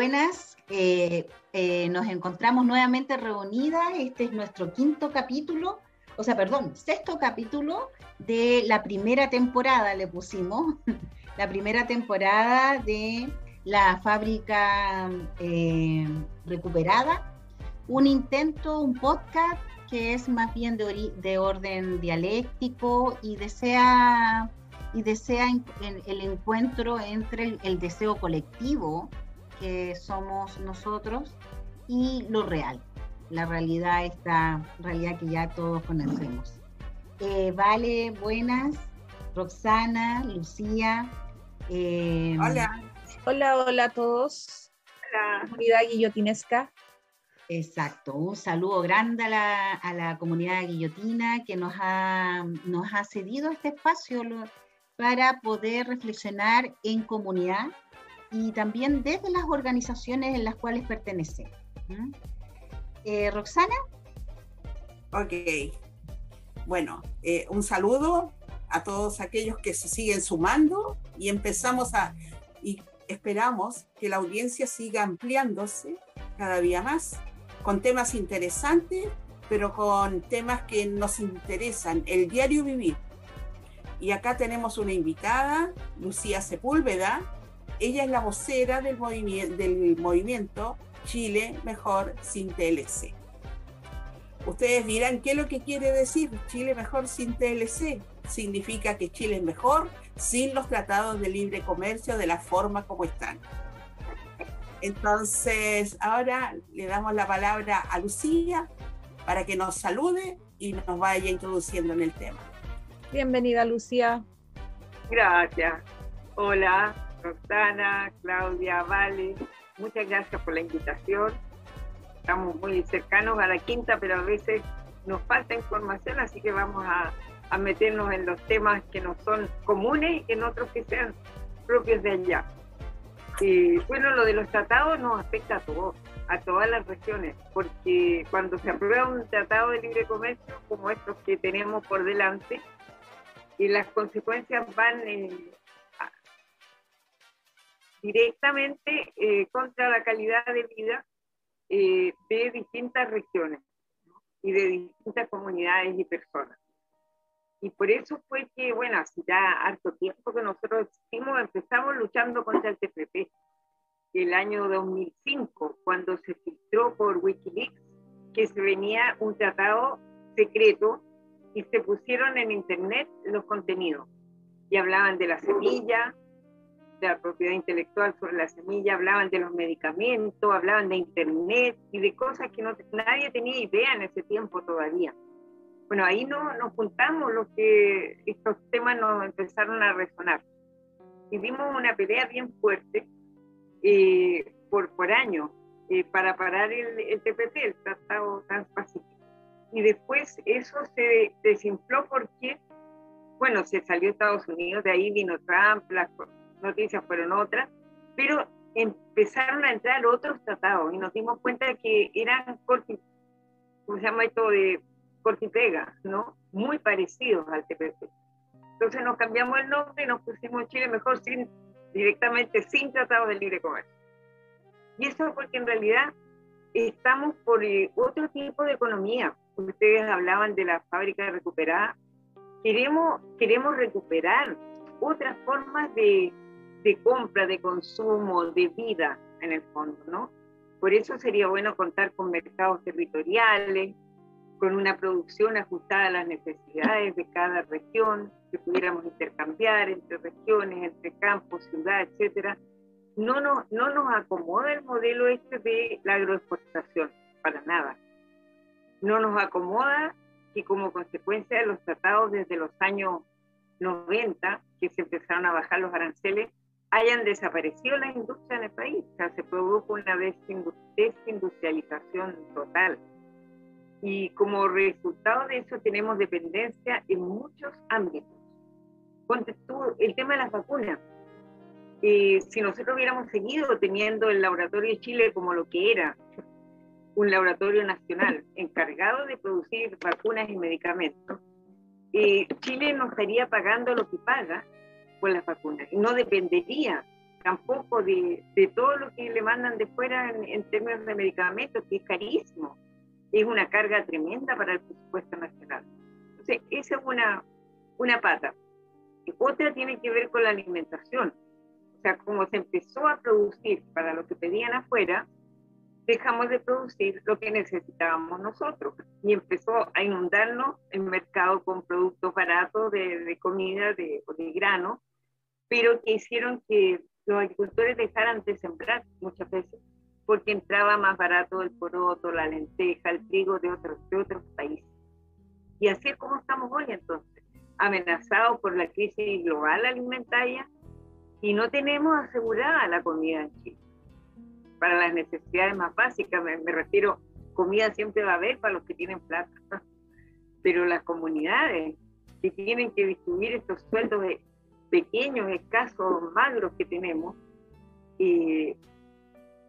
buenas. Eh, eh, nos encontramos nuevamente reunidas. Este es nuestro quinto capítulo, o sea, perdón, sexto capítulo de la primera temporada, le pusimos, la primera temporada de la fábrica eh, recuperada. Un intento, un podcast que es más bien de, de orden dialéctico y desea y desea el encuentro entre el deseo colectivo que somos nosotros y lo real, la realidad, esta realidad que ya todos conocemos. Eh, vale, buenas, Roxana, Lucía. Eh, hola. Hola, hola a todos. La comunidad guillotinesca. Exacto, un saludo grande a la, a la comunidad guillotina que nos ha, nos ha cedido este espacio para poder reflexionar en comunidad y también desde las organizaciones en las cuales pertenecemos. Eh, Roxana. Ok. Bueno, eh, un saludo a todos aquellos que se siguen sumando y empezamos a, y esperamos que la audiencia siga ampliándose cada día más con temas interesantes, pero con temas que nos interesan, el diario vivir. Y acá tenemos una invitada, Lucía Sepúlveda, ella es la vocera del, del movimiento Chile Mejor sin TLC. Ustedes dirán, ¿qué es lo que quiere decir Chile Mejor sin TLC? Significa que Chile es mejor sin los tratados de libre comercio de la forma como están. Entonces, ahora le damos la palabra a Lucía para que nos salude y nos vaya introduciendo en el tema. Bienvenida, Lucía. Gracias. Hola, Roxana, Claudia, Vale, muchas gracias por la invitación. Estamos muy cercanos a la quinta, pero a veces nos falta información, así que vamos a, meternos en los temas que nos son comunes y en otros que sean propios de allá. Y bueno, lo de los tratados nos afecta a todos, a todas las regiones, porque cuando se aprueba un tratado de libre comercio como estos que tenemos por delante, y las consecuencias van en, directamente eh, contra la calidad de vida eh, de distintas regiones y de distintas comunidades y personas. Y por eso fue que, bueno, hace ya harto tiempo que nosotros empezamos luchando contra el TPP. El año 2005, cuando se filtró por Wikileaks que se venía un tratado secreto y se pusieron en internet los contenidos. Y hablaban de la semilla, de la propiedad intelectual sobre la semilla, hablaban de los medicamentos, hablaban de Internet y de cosas que no, nadie tenía idea en ese tiempo todavía. Bueno, ahí no, nos juntamos los que estos temas nos empezaron a resonar. Y dimos una pelea bien fuerte eh, por, por años eh, para parar el, el TPP, el Tratado Transpacífico. Y después eso se desinfló porque, bueno, se salió Estados Unidos, de ahí vino Trump, las noticias fueron otras, pero empezaron a entrar otros tratados y nos dimos cuenta que eran corti, ¿cómo se llama esto? De cortipega, ¿no? Muy parecidos al TPP. Entonces nos cambiamos el nombre y nos pusimos Chile mejor sin, directamente sin tratados de libre comercio. Y eso porque en realidad estamos por eh, otro tipo de economía. Ustedes hablaban de la fábrica recuperada. Queremos, queremos recuperar otras formas de, de compra, de consumo, de vida en el fondo, ¿no? Por eso sería bueno contar con mercados territoriales, con una producción ajustada a las necesidades de cada región, que pudiéramos intercambiar entre regiones, entre campos, ciudades, etcétera. No nos, no nos acomoda el modelo este de la agroexportación, para nada. No nos acomoda que como consecuencia de los tratados desde los años 90, que se empezaron a bajar los aranceles, hayan desaparecido las industrias en el país. O sea, se produjo una desindustrialización total. Y como resultado de eso tenemos dependencia en muchos ámbitos. El tema de las vacunas. Eh, si nosotros hubiéramos seguido teniendo el laboratorio de Chile como lo que era, un laboratorio nacional encargado de producir vacunas y medicamentos, eh, Chile no estaría pagando lo que paga con las vacunas. No dependería tampoco de, de, todo lo que le mandan de fuera en, términos de medicamentos, que es carísimo. Es una carga tremenda para el presupuesto nacional. Entonces, esa es una, una pata. Otra tiene que ver con la alimentación. O sea, como se empezó a producir para lo que pedían afuera, dejamos de producir lo que necesitábamos nosotros y empezó a inundarnos el mercado con productos baratos de, de comida de, de grano, pero que hicieron que los agricultores dejaran de sembrar muchas veces porque entraba más barato el poroto, la lenteja, el trigo de otros, de otros países. Y así es como estamos hoy entonces, amenazados por la crisis global alimentaria y no tenemos asegurada la comida en Chile para las necesidades más básicas, me, refiero, comida siempre va a haber para los que tienen plata, pero las comunidades que tienen que distribuir estos sueldos pequeños, escasos, magros que tenemos, y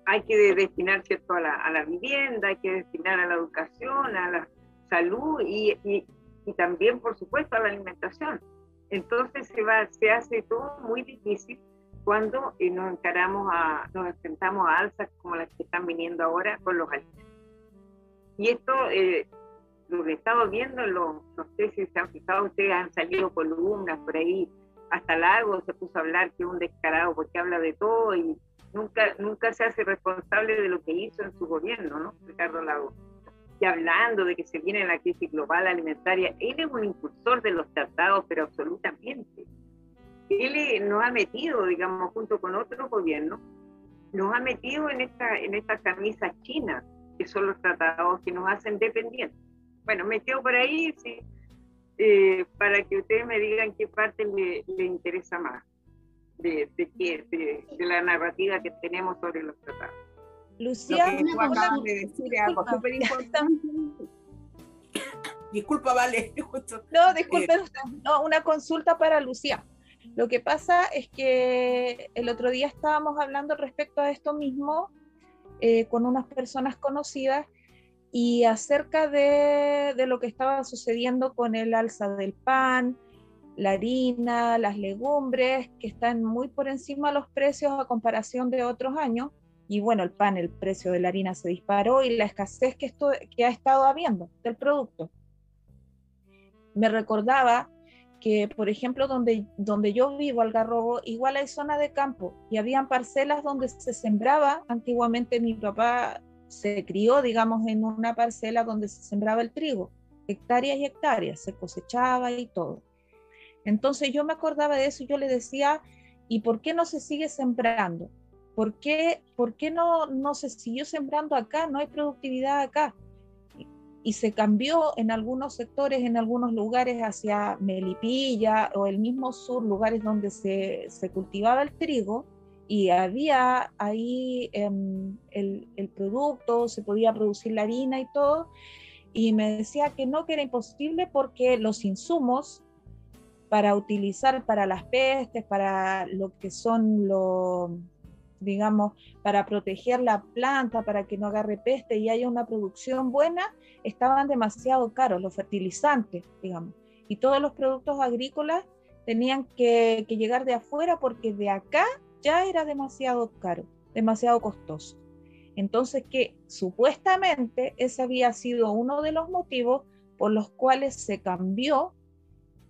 hay que destinar cierto a la, vivienda, hay que destinar a la educación, a la salud y, y, y también, por supuesto, a la alimentación. Entonces se, va, se hace todo muy difícil cuando eh, nos encaramos a, nos enfrentamos a alzas como las que están viniendo ahora con los alimentos. Y esto, eh, lo que he estado viendo, los, no sé si se han fijado, ustedes han salido columnas por ahí, hasta Lago se puso a hablar que es un descarado porque habla de todo y nunca, nunca se hace responsable de lo que hizo en su gobierno, ¿no? Ricardo Lago. Y hablando de que se viene la crisis global alimentaria, él es un impulsor de los tratados, pero absolutamente él nos ha metido, digamos, junto con otros gobiernos, nos ha metido en esta, en esta camisa china, que son los tratados que nos hacen dependientes. Bueno, metió por ahí, sí, eh, para que ustedes me digan qué parte le, le interesa más de, de, de, de, la narrativa que tenemos sobre los tratados. Lucía, Lo que de decir algo súper importante. Disculpa, vale. No, disculpe, eh, no, una consulta para Lucía. Lo que pasa es que el otro día estábamos hablando respecto a esto mismo eh, con unas personas conocidas y acerca de, de, lo que estaba sucediendo con el alza del pan, la harina, las legumbres, que están muy por encima de los precios a comparación de otros años. Y bueno, el pan, el precio de la harina se disparó y la escasez que, esto, que ha estado habiendo del producto. Me recordaba que, por ejemplo, donde, donde yo vivo, Algarrobo, igual hay zona de campo y habían parcelas donde se sembraba. Antiguamente mi papá se crió, digamos, en una parcela donde se sembraba el trigo, hectáreas y hectáreas, se cosechaba y todo. Entonces yo me acordaba de eso y yo le decía, ¿y por qué no se sigue sembrando? ¿Por qué, por qué no, no se siguió sembrando acá? No hay productividad acá y se cambió en algunos sectores, en algunos lugares hacia Melipilla o el mismo sur, lugares donde se, se cultivaba el trigo y había ahí em, el, el, producto, se podía producir la harina y todo, y me decía que no, que era imposible porque los insumos para utilizar para las pestes, para lo que son los digamos, para proteger la planta, para que no agarre peste y haya una producción buena, estaban demasiado caros los fertilizantes, digamos. Y todos los productos agrícolas tenían que, llegar de afuera porque de acá ya era demasiado caro, demasiado costoso. Entonces que supuestamente ese había sido uno de los motivos por los cuales se cambió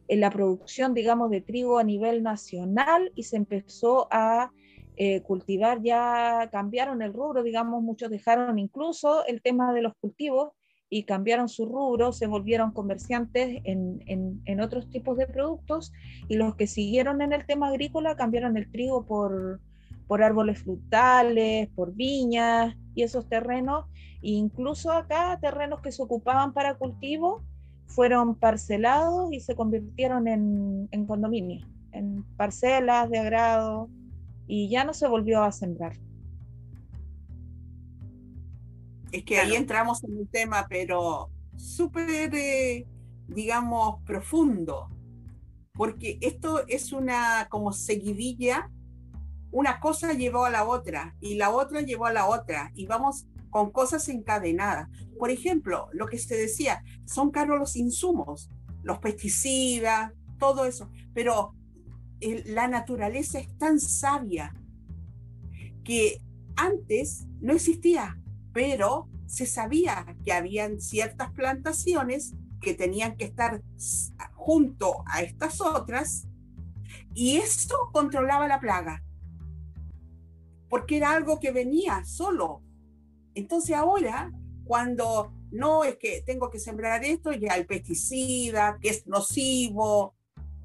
en la producción, digamos, de trigo a nivel nacional y se empezó a eh, cultivar ya cambiaron el rubro, digamos, muchos dejaron incluso el tema de los cultivos y cambiaron su rubro, se volvieron comerciantes en, en, otros tipos de productos y los que siguieron en el tema agrícola cambiaron el trigo por, por árboles frutales, por viñas y esos terrenos, incluso acá terrenos que se ocupaban para cultivo fueron parcelados y se convirtieron en, en condominios, en parcelas de agrado, y ya no se volvió a sembrar. Es que ahí entramos en un tema, pero súper, eh, digamos, profundo, porque esto es una como seguidilla, una cosa llevó a la otra y la otra llevó a la otra y vamos con cosas encadenadas. Por ejemplo, lo que se decía, son caros los insumos, los pesticidas, todo eso, pero la naturaleza es tan sabia que antes no existía, pero se sabía que habían ciertas plantaciones que tenían que estar junto a estas otras y esto controlaba la plaga, porque era algo que venía solo. Entonces ahora, cuando no es que tengo que sembrar esto, ya hay pesticida, que es nocivo,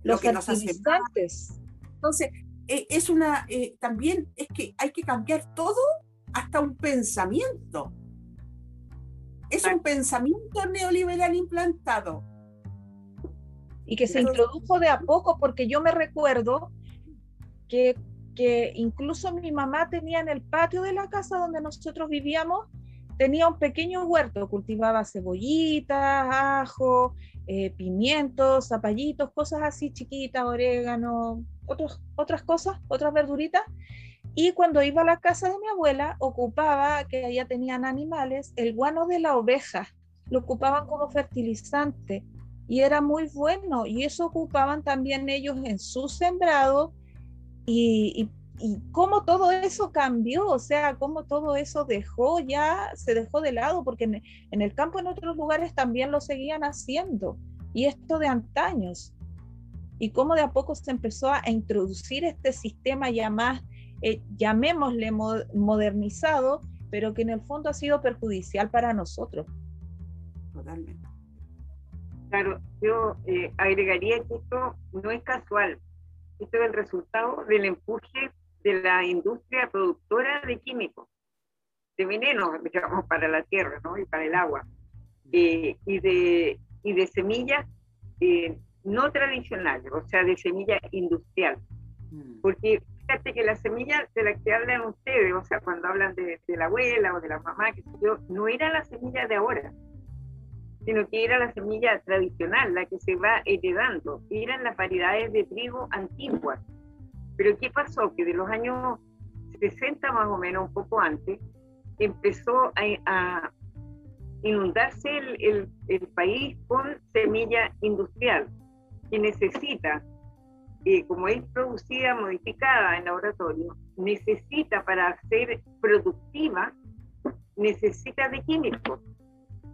lo que nos hace Entonces, eh, es una, eh, también es que hay que cambiar todo hasta un pensamiento. Es un pensamiento neoliberal implantado. Y que se introdujo de a poco, porque yo me recuerdo que, que incluso mi mamá tenía en el patio de la casa donde nosotros vivíamos, tenía un pequeño huerto, cultivaba cebollitas, ajo, eh, pimientos, zapallitos, cosas así chiquitas, orégano, otros, otras cosas, otras verduritas. Y cuando iba a la casa de mi abuela, ocupaba, que allá tenían animales, el guano de la oveja, lo ocupaban como fertilizante y era muy bueno. Y eso ocupaban también ellos en su sembrado y, y, cómo todo eso cambió, o sea, cómo todo eso dejó ya, se dejó de lado, porque en, el campo en otros lugares también lo seguían haciendo. Y esto de antaños y cómo de a poco se empezó a introducir este sistema ya más, eh, llamémosle modernizado, pero que en el fondo ha sido perjudicial para nosotros. Totalmente. Claro, yo eh, agregaría que esto no es casual, esto es el resultado del empuje de la industria productora de químicos, de veneno, digamos, para la tierra ¿no? y para el agua, eh, y, de, y de semillas no tradicionales, o sea, de semilla industrial. Mm. Porque fíjate que la semilla de la que hablan ustedes, o sea, cuando hablan de, la abuela o de la mamá, que yo, no era la semilla de ahora, sino que era la semilla tradicional, la que se va heredando. Eran las variedades de trigo antiguas. Pero ¿qué pasó? Que de los años 60 más o menos, un poco antes, empezó a, inundarse el, el, país con semilla industrial que necesita, eh, como es producida, modificada en laboratorio, necesita para ser productiva, necesita de químicos,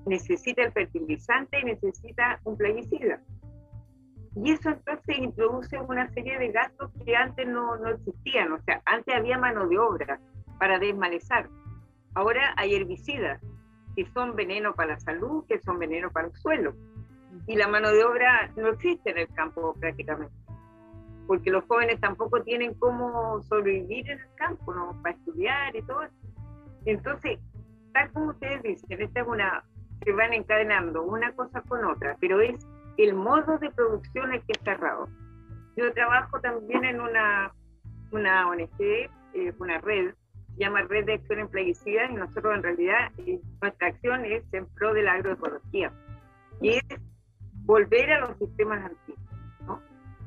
necesita el fertilizante y necesita un plaguicida. Y eso entonces introduce una serie de gastos que antes no, no existían. O sea, antes había mano de obra para desmalezar. Ahora hay herbicidas que son veneno para la salud, que son veneno para el suelo y la mano de obra no existe en el campo prácticamente, porque los jóvenes tampoco tienen cómo sobrevivir en el campo, ¿no? Para estudiar y todo eso. Entonces, tal como ustedes dicen, esta es una, se van encadenando una cosa con otra, pero es el modo de producción el que está cerrado. Yo trabajo también en una, una ONG, eh, una red, llama Red de Acción en Plaguicidas, y nosotros en realidad eh, nuestra acción es en pro de la agroecología. Y es volver a los sistemas antiguos,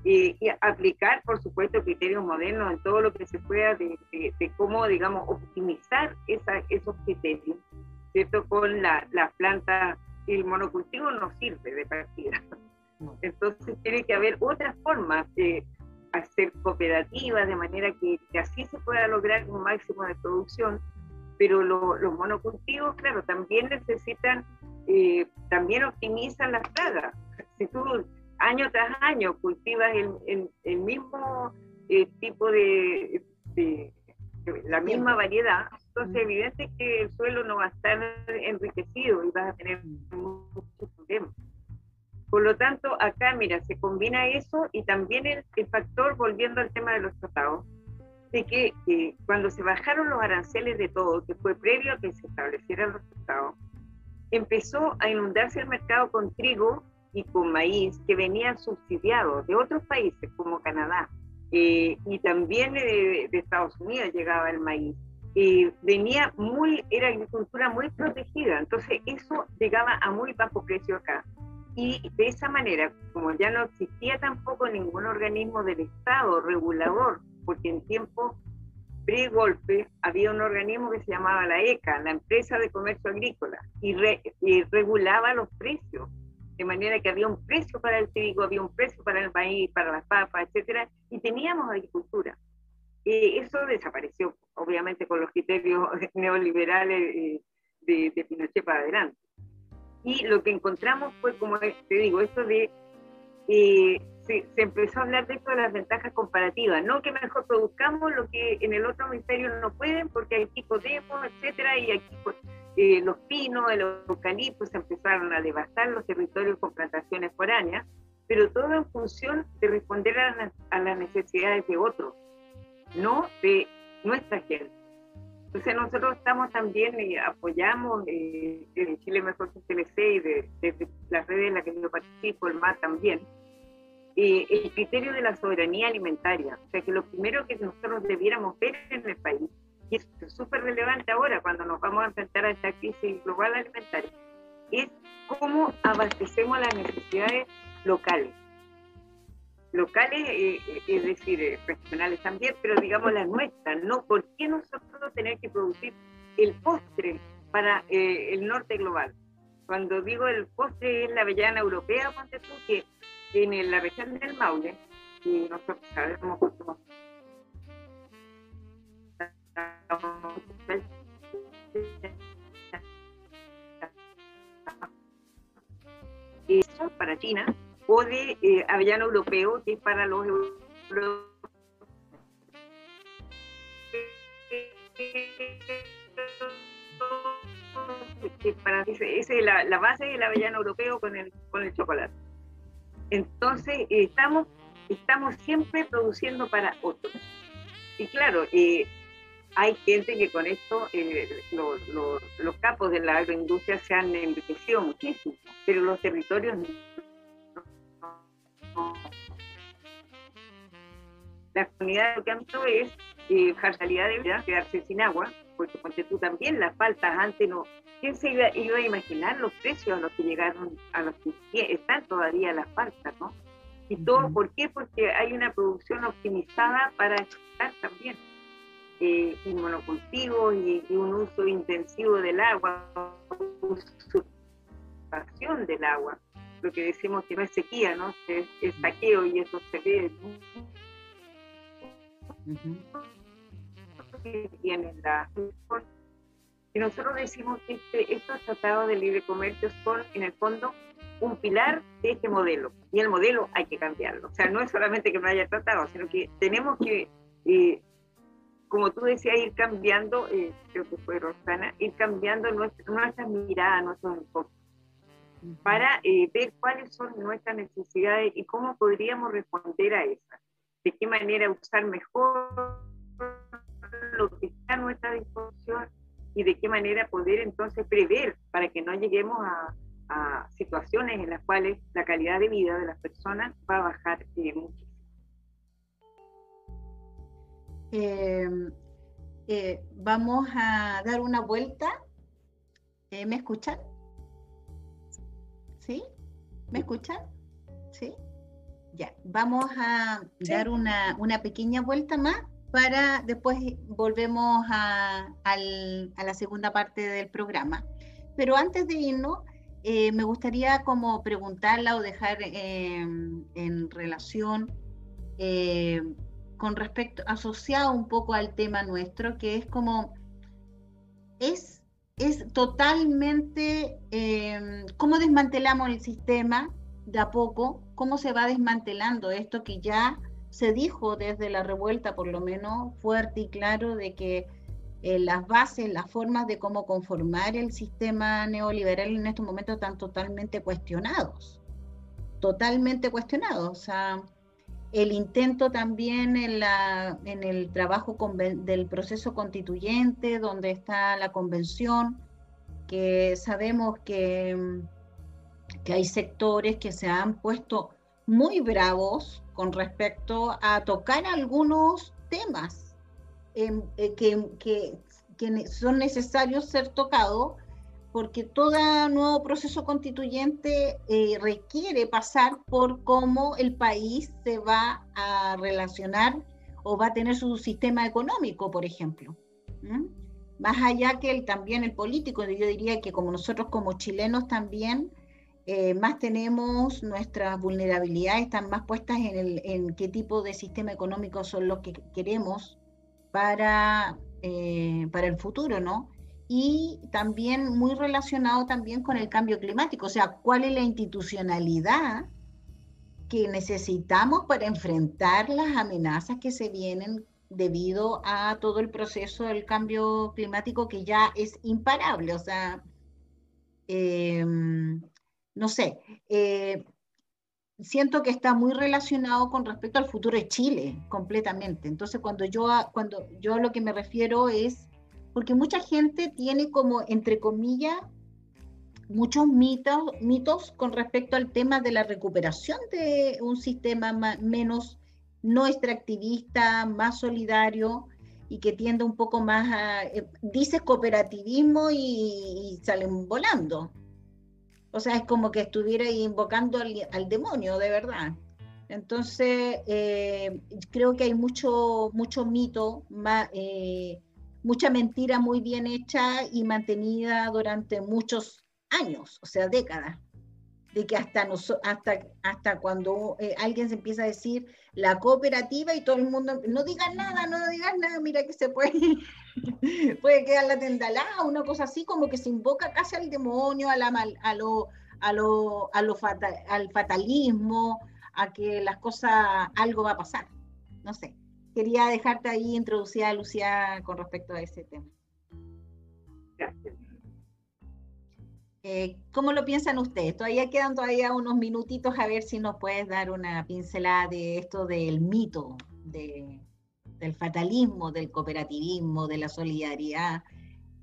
y aplicar, por supuesto, criterios modernos en todo lo que se pueda de, cómo, digamos, optimizar esa, esos criterios, ¿cierto? Con la, la planta, el monocultivo no sirve de partida. Entonces tiene que haber otras formas de hacer cooperativas de manera que, así se pueda lograr un máximo de producción, pero los monocultivos, claro, también necesitan, eh, también optimizan las plagas si tú año tras año cultivas el, el, mismo eh, tipo de, la misma variedad, entonces es evidente que el suelo no va a estar enriquecido y vas a tener muchos problemas. Por lo tanto, acá, mira, se combina eso y también el, factor, volviendo al tema de los tratados, de que cuando se bajaron los aranceles de todo, que fue previo a que se establecieran los tratados, empezó a inundarse el mercado con trigo y con maíz que venían subsidiados de otros países como Canadá eh, y también de, Estados Unidos llegaba el maíz. Eh, venía muy, era agricultura muy protegida, entonces eso llegaba a muy bajo precio acá. Y de esa manera, como ya no existía tampoco ningún organismo del Estado regulador, porque en tiempo pre-golpe había un organismo que se llamaba la ECA, la Empresa de Comercio Agrícola, y, y regulaba los precios de manera que había un precio para el trigo, había un precio para el maíz, para las papas, etcétera, y teníamos agricultura. Eso desapareció, obviamente, con los criterios neoliberales eh, de, de, Pinochet para adelante. Y lo que encontramos fue, como te digo, esto de eh, se, empezó a hablar de esto de las ventajas comparativas, no que mejor produzcamos lo que en el otro hemisferio no pueden, porque aquí podemos, etcétera, y aquí pues, eh, los pinos, el eucalipto se empezaron a devastar los territorios con plantaciones foráneas, pero todo en función de responder a, las necesidades de otros, no de nuestra gente. Entonces nosotros estamos también, y apoyamos eh, el Chile Mejor CLC y de, de, las redes en las que yo participo, el MAT también, eh, el criterio de la soberanía alimentaria. O sea que lo primero que nosotros debiéramos ver en el país, y es súper relevante ahora cuando nos vamos a enfrentar a esta crisis global alimentaria, es cómo abastecemos las necesidades locales. Locales, eh, eh, es decir, regionales también, pero digamos las nuestras, ¿no? ¿Por qué nosotros tenemos que producir el postre para el norte global? Cuando digo el postre es la avellana europea, ponte tú, que en la región del Maule, y nosotros sabemos cómo eso para China, o de eh, avellano europeo, que es para los europeos. Para, es la, la base del avellano europeo con el, con el chocolate. Entonces, estamos, estamos siempre produciendo para otros. Y claro, eh, hay gente que con esto, eh, los capos de la agroindustria se han enriquecido muchísimo, pero los territorios La comunidad lo que han hecho es eh, dejar salida de vida, quedarse sin agua, porque porque tú también las faltas antes no, ¿Quién se iba, a imaginar los precios a los que llegaron, a los que están todavía las faltas, ¿no? Y todo, ¿por qué? Porque hay una producción optimizada para exportar también. Eh, y monocultivos y, un uso intensivo del agua, usurpación del agua, lo que decimos que no es sequía, ¿no? Es, saqueo y eso se ve. Tienen la y nosotros decimos que este, estos tratados de libre comercio son, en el fondo, un pilar de este modelo. Y el modelo hay que cambiarlo. O sea, no es solamente que no haya tratado, sino que tenemos que, eh, como tú decías, ir cambiando, eh, creo que fue Rosana, ir cambiando nuestra, nuestras miradas, nuestros enfoques, para eh, ver cuáles son nuestras necesidades y cómo podríamos responder a esas. De qué manera usar mejor lo que está a nuestra disposición y de qué manera poder entonces prever para que no lleguemos a, situaciones en las cuales la calidad de vida de las personas va a bajar eh, muchísimo. Em, eh, vamos a dar una vuelta. Eh, ¿Me escuchan? ¿Sí? ¿Me escuchan? ¿Sí? Ya, vamos a dar una, una pequeña vuelta más para después volvemos a, la segunda parte del programa. Pero antes de irnos, eh, me gustaría como preguntarla o dejar em, en relación eh, con respecto, asociado un poco al tema nuestro, que es como, es, es totalmente, em, cómo desmantelamos el sistema de a poco, cómo se va desmantelando esto que ya se dijo desde la revuelta, por lo menos fuerte y claro, de que eh, las bases, las formas de cómo conformar el sistema neoliberal en estos momentos están totalmente cuestionados, totalmente cuestionados. O sea, el intento también en, el trabajo del proceso constituyente, donde está la convención, que sabemos que, que hay sectores que se han puesto muy bravos con respecto a tocar algunos temas em, eh, que, que, son necesarios ser tocados porque todo nuevo proceso constituyente eh, requiere pasar por cómo el país se va a relacionar o va a tener su sistema económico, por ejemplo. Más allá que el, también el político, yo diría que como nosotros como chilenos también eh, más tenemos nuestras vulnerabilidades están más puestas en, el, en qué tipo de sistema económico son los que queremos para, eh, para el futuro, ¿no? Y también muy relacionado también con el cambio climático, o sea, cuál es la institucionalidad que necesitamos para enfrentar las amenazas que se vienen debido a todo el proceso del cambio climático que ya es imparable. O sea, em, no sé, eh, siento que está muy relacionado con respecto al futuro de Chile, completamente. Entonces, cuando yo, cuando yo a lo que me refiero es, porque mucha gente tiene como, entre comillas, muchos mitos, mitos con respecto al tema de la recuperación de un sistema menos no extractivista, más solidario y que tiende un poco más a, eh, dices cooperativismo y, salen volando. O sea, es como que estuviera invocando al, demonio, de verdad. Entonces, eh, creo que hay mucho, mucho mito, eh, mucha mentira muy bien hecha y mantenida durante muchos años, o sea, décadas, de que hasta, hasta, hasta cuando eh, alguien se empieza a decir la cooperativa y todo el mundo, no digas nada, no digas nada, mira que se puede, puede quedar la tendalada, una cosa así, como que se invoca casi al demonio, a, la a lo, a lo, a lo al fatalismo, a que las cosas, algo va a pasar. No sé, quería dejarte ahí introducida, Lucía, con respecto a ese tema. Gracias. Eh, ¿Cómo lo piensan ustedes? Todavía quedan todavía unos minutitos a ver si nos puedes dar una pincelada de esto del mito, del fatalismo, del cooperativismo, de la solidaridad,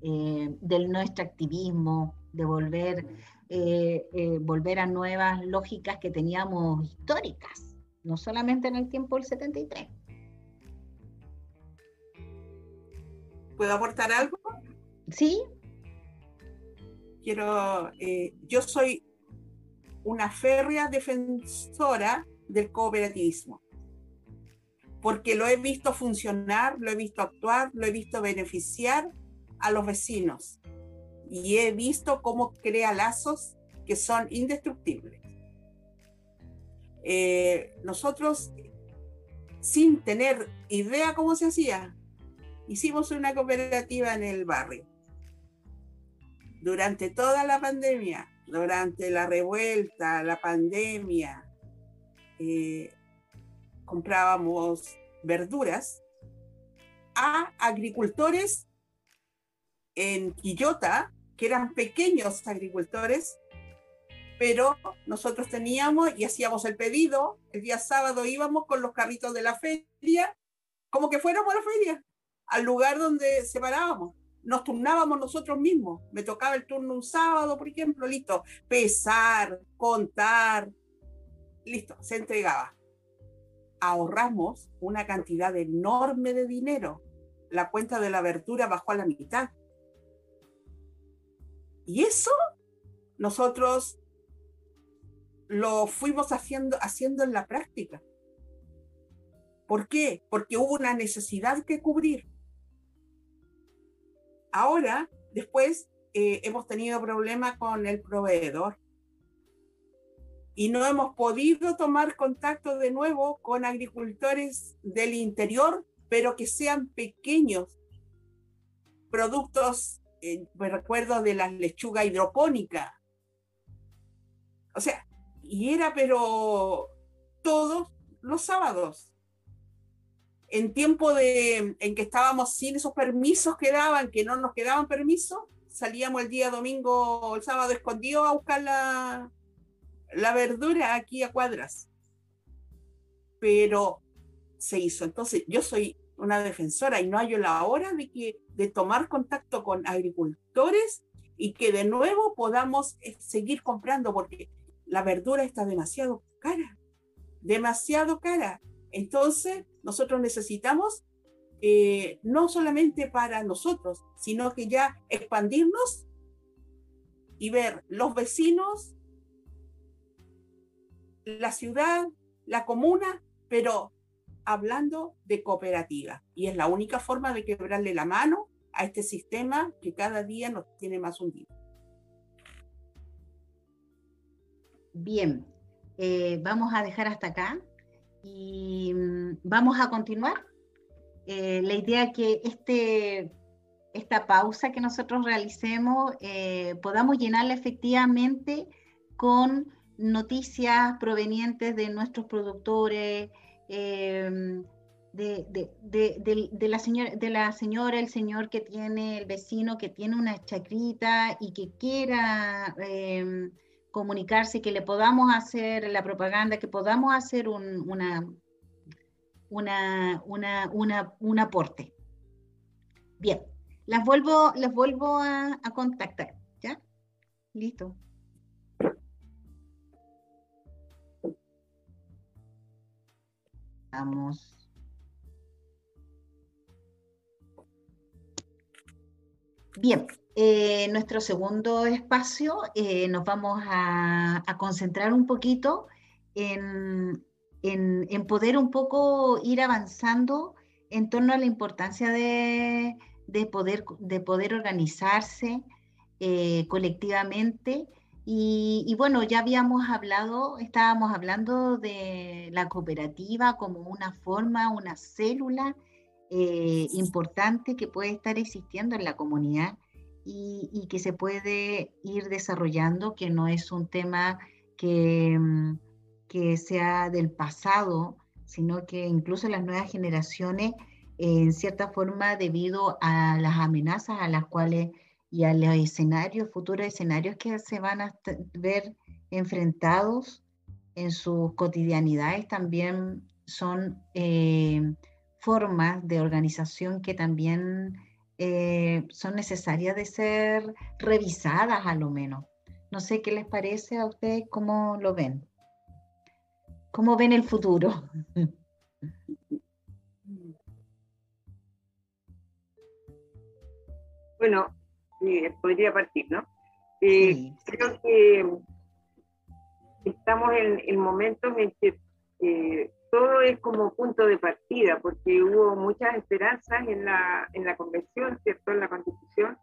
eh, del no extractivismo, de volver, eh, volver a nuevas lógicas que teníamos históricas, no solamente en el tiempo del 73. ¿Puedo aportar algo? Sí, quiero, eh, yo soy una férrea defensora del cooperativismo, porque lo he visto funcionar, lo he visto actuar, lo he visto beneficiar a los vecinos y he visto cómo crea lazos que son indestructibles. Eh, nosotros, sin tener idea cómo se hacía, hicimos una cooperativa en el barrio. Durante toda la pandemia, durante la revuelta, la pandemia, eh, comprábamos verduras a agricultores en Quillota, que eran pequeños agricultores, pero nosotros teníamos y hacíamos el pedido, el día sábado íbamos con los carritos de la feria, como que fuéramos a la feria, al lugar donde separábamos nos turnábamos nosotros mismos. Me tocaba el turno un sábado, por ejemplo, listo. Pesar, contar, listo, se entregaba. Ahorramos una cantidad enorme de dinero. La cuenta de la verdura bajó a la mitad. Y eso nosotros lo fuimos haciendo, haciendo en la práctica. ¿Por qué? Porque hubo una necesidad que cubrir Ahora, después, eh, hemos tenido problemas con el proveedor y no hemos podido tomar contacto de nuevo con agricultores del interior, pero que sean pequeños productos, eh, recuerdo de la lechuga hidropónica. O sea, y era pero todos los sábados en tiempo de, en que estábamos sin esos permisos que daban, que no nos quedaban permisos, salíamos el día domingo, el sábado escondido a buscar la, la verdura aquí a cuadras. Pero se hizo. Entonces, yo soy una defensora y no hay la hora de, que, de tomar contacto con agricultores y que de nuevo podamos eh, seguir comprando porque la verdura está demasiado cara, demasiado cara. Entonces, nosotros necesitamos, eh, no solamente para nosotros, sino que ya expandirnos y ver los vecinos, la ciudad, la comuna, pero hablando de cooperativa. Y es la única forma de quebrarle la mano a este sistema que cada día nos tiene más hundido. Bien, eh, vamos a dejar hasta acá y mm, vamos a continuar. eh, la idea que este, esta pausa que nosotros realicemos eh, podamos llenarla efectivamente con noticias provenientes de nuestros productores, em, de, la señora, de la señora, el señor que tiene, el vecino que tiene una chacrita y que quiera em, comunicarse, que le podamos hacer la propaganda, que podamos hacer un, una, una, una, un aporte. Bien, las vuelvo, les vuelvo a, a contactar, ¿ya? Listo. Vamos. Bien, eh, nuestro segundo espacio eh, nos vamos a, concentrar un poquito en, poder un poco ir avanzando en torno a la importancia de, poder, de poder organizarse eh, colectivamente. Y, y, bueno, ya habíamos hablado, estábamos hablando de la cooperativa como una forma, una célula eh, importante que puede estar existiendo en la comunidad y, que se puede ir desarrollando, que no es un tema que, mm, que sea del pasado, sino que incluso las nuevas generaciones, en cierta forma, debido a las amenazas a las cuales y a los escenarios, futuros escenarios que se van a ver enfrentados en sus cotidianidades, también son eh, formas de organización que también eh, son necesarias de ser revisadas a lo menos. No sé qué les parece a ustedes, cómo lo ven. ¿Cómo ven el futuro? Bueno, eh, podría partir, ¿no? Eh, creo que estamos en, en momentos en que todo es como punto de partida, porque hubo muchas esperanzas en la, en la convención, ¿cierto? En la constitución,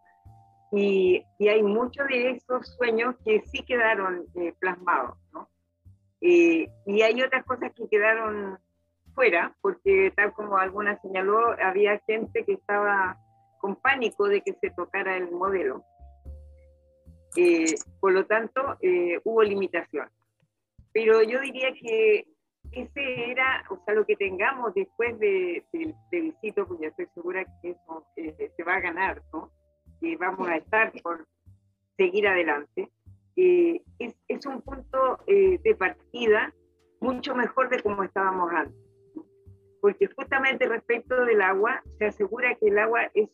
y, y hay muchos de esos sueños que sí quedaron eh, plasmados, ¿no? Eh, y hay otras cosas que quedaron fuera, porque tal como alguna señaló, había gente que estaba con pánico de que se tocara el modelo. Eh, por lo tanto, hubo limitación. Pero yo diría que ese era, o sea, lo que tengamos después de, de, visito, pues ya estoy segura que eso eh, se va a ganar, ¿no? Y vamos a estar por seguir adelante. Eh, es, es, un punto eh, de partida mucho mejor de como estábamos antes. Porque justamente respecto del agua, se asegura que el agua es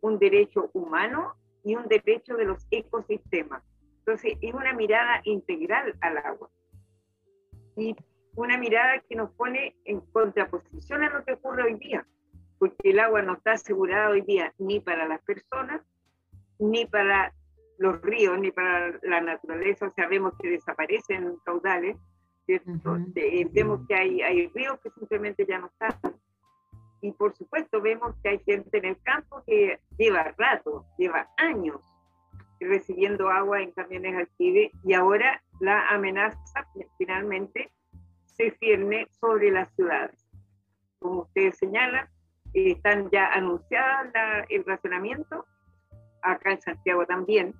un derecho humano y un derecho de los ecosistemas. Entonces, es una mirada integral al agua. Y una mirada que nos pone en contraposición a lo que ocurre hoy día, porque el agua no está asegurada hoy día ni para las personas, ni para los ríos, ni para la naturaleza. Sabemos que desaparecen caudales, eh, vemos que hay, hay ríos que simplemente ya no están. Y por supuesto vemos que hay gente en el campo que lleva rato, lleva años recibiendo agua en camiones alquive y ahora la amenaza finalmente se cierne sobre las ciudades. Como ustedes señalan, eh, están ya anunciadas el racionamiento, acá en Santiago también,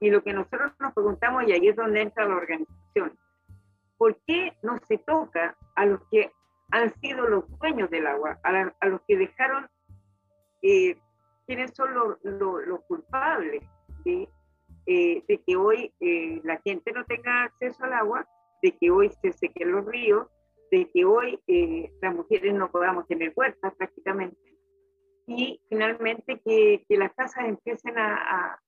y lo que nosotros nos preguntamos, y ahí es donde entra la organización, ¿por qué no se toca a los que han sido los dueños del agua, a, los que dejaron, eh, quiénes son los, culpables de, eh, de que hoy la gente no tenga acceso al agua de que hoy se sequen los ríos, de que hoy eh, las mujeres no podamos tener huertas prácticamente, y finalmente que, que las casas empiecen a,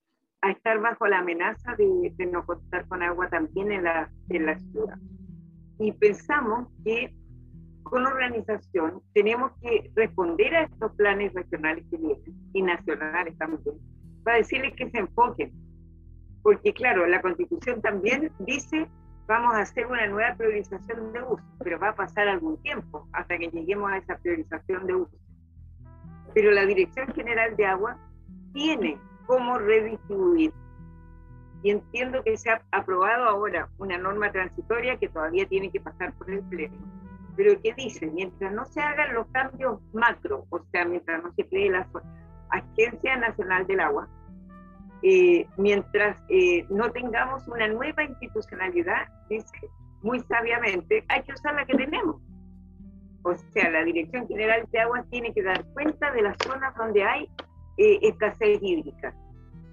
a, estar bajo la amenaza de, de, no contar con agua también en la, en la ciudad. Y pensamos que con organización tenemos que responder a estos planes regionales que vienen y nacionales también, para decirles que se enfoquen. Porque claro, la constitución también dice vamos a hacer una nueva priorización de uso, pero va a pasar algún tiempo hasta que lleguemos a esa priorización de uso. Pero la Dirección General de Agua tiene cómo redistribuir. Y entiendo que se ha aprobado ahora una norma transitoria que todavía tiene que pasar por el Pleno, pero que dice, mientras no se hagan los cambios macro, o sea, mientras no se cree la Agencia Nacional del Agua, eh, mientras eh, no tengamos una nueva institucionalidad, dice muy sabiamente, hay que usar la que tenemos. O sea, la Dirección General de Aguas tiene que dar cuenta de las zonas donde hay eh, escasez hídrica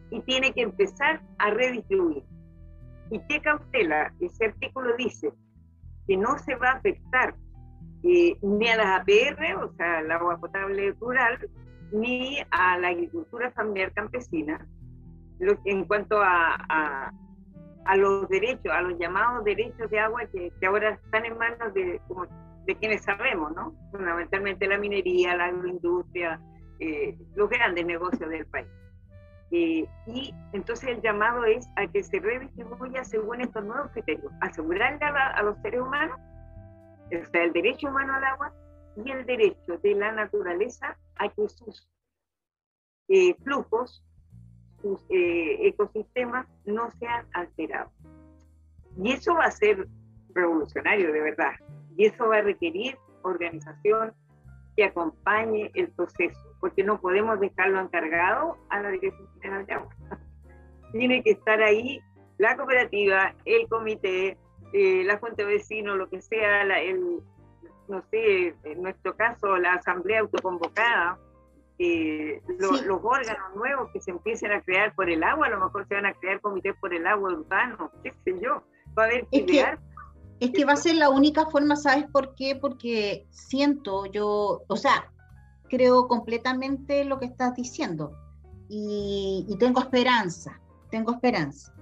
y tiene que empezar a redistribuir. ¿Y qué cautela? Ese artículo dice que no se va a afectar ni a las APR, o sea, el agua potable rural, ni a la agricultura familiar campesina, en cuanto a, a, los derechos, a los llamados derechos de agua que, que ahora están en manos de, de quienes sabemos, ¿no? Fundamentalmente la minería, la agroindustria, eh, los grandes negocios del país. Eh, y entonces el llamado es a que se redistribuya según estos nuevos criterios, asegurarle a, los seres humanos, o sea, el derecho humano al agua y el derecho de la naturaleza a que sus eh, flujos sus eh, ecosistemas no sean alterados. Y eso va a ser revolucionario de verdad. Y eso va a requerir organización que acompañe el proceso, porque no podemos dejarlo encargado a la Dirección General de Agua. Tiene que estar ahí la cooperativa, el comité, eh, la fuente de vecinos, lo que sea, el, no sé, en nuestro caso, la asamblea autoconvocada, los órganos nuevos que se empiecen a crear por el agua, a lo mejor se van a crear comités por el agua urbano, qué sé yo, va a haber que es es que va a ser la única forma, ¿sabes por qué? Porque siento yo, o sea, creo completamente lo que estás diciendo y, tengo esperanza, tengo esperanza.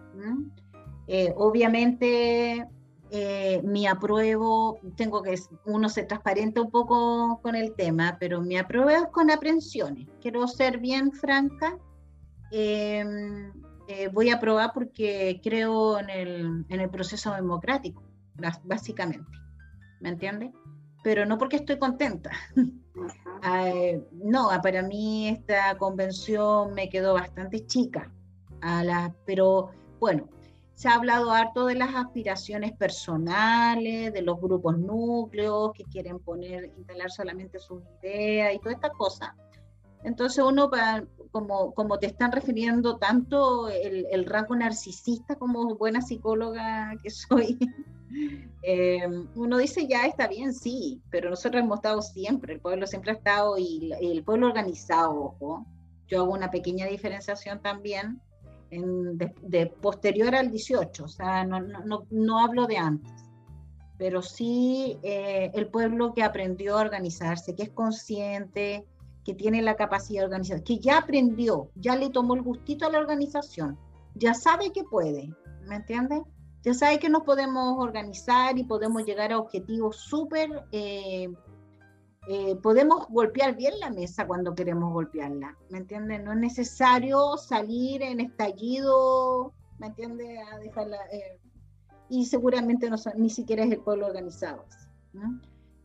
Eh, obviamente eh, mi apruebo, tengo que, uno se transparente un poco con el tema, pero mi apruebo es con aprensiones. Quiero ser bien franca. Em, eh, voy a aprobar porque creo en el, en el proceso democrático, básicamente. ¿Me entiendes? Pero no porque estoy contenta. no, para mí esta convención me quedó bastante chica. A la, pero bueno, se ha hablado harto de las aspiraciones personales, de los grupos núcleos que quieren poner, instalar solamente sus ideas y toda esta cosa. Entonces uno, como, como te están refiriendo tanto el, rasgo narcisista como buena psicóloga que soy, eh, uno dice ya está bien, sí, pero nosotros hemos estado siempre, el pueblo siempre ha estado y el pueblo organizado, ojo. Yo hago una pequeña diferenciación también de, posterior al 18, o sea, no, no, no hablo de antes, pero sí eh, el pueblo que aprendió a organizarse, que es consciente, que tiene la capacidad de organizar, que ya aprendió, ya le tomó el gustito a la organización, ya sabe que puede, ¿me entiendes? Ya sabe que nos podemos organizar y podemos llegar a objetivos súper eh, eh, podemos golpear bien la mesa cuando queremos golpearla, ¿me entiendes? No es necesario salir en estallido, ¿me entiendes? A dejarla, eh, y seguramente no, ni siquiera es el pueblo organizado.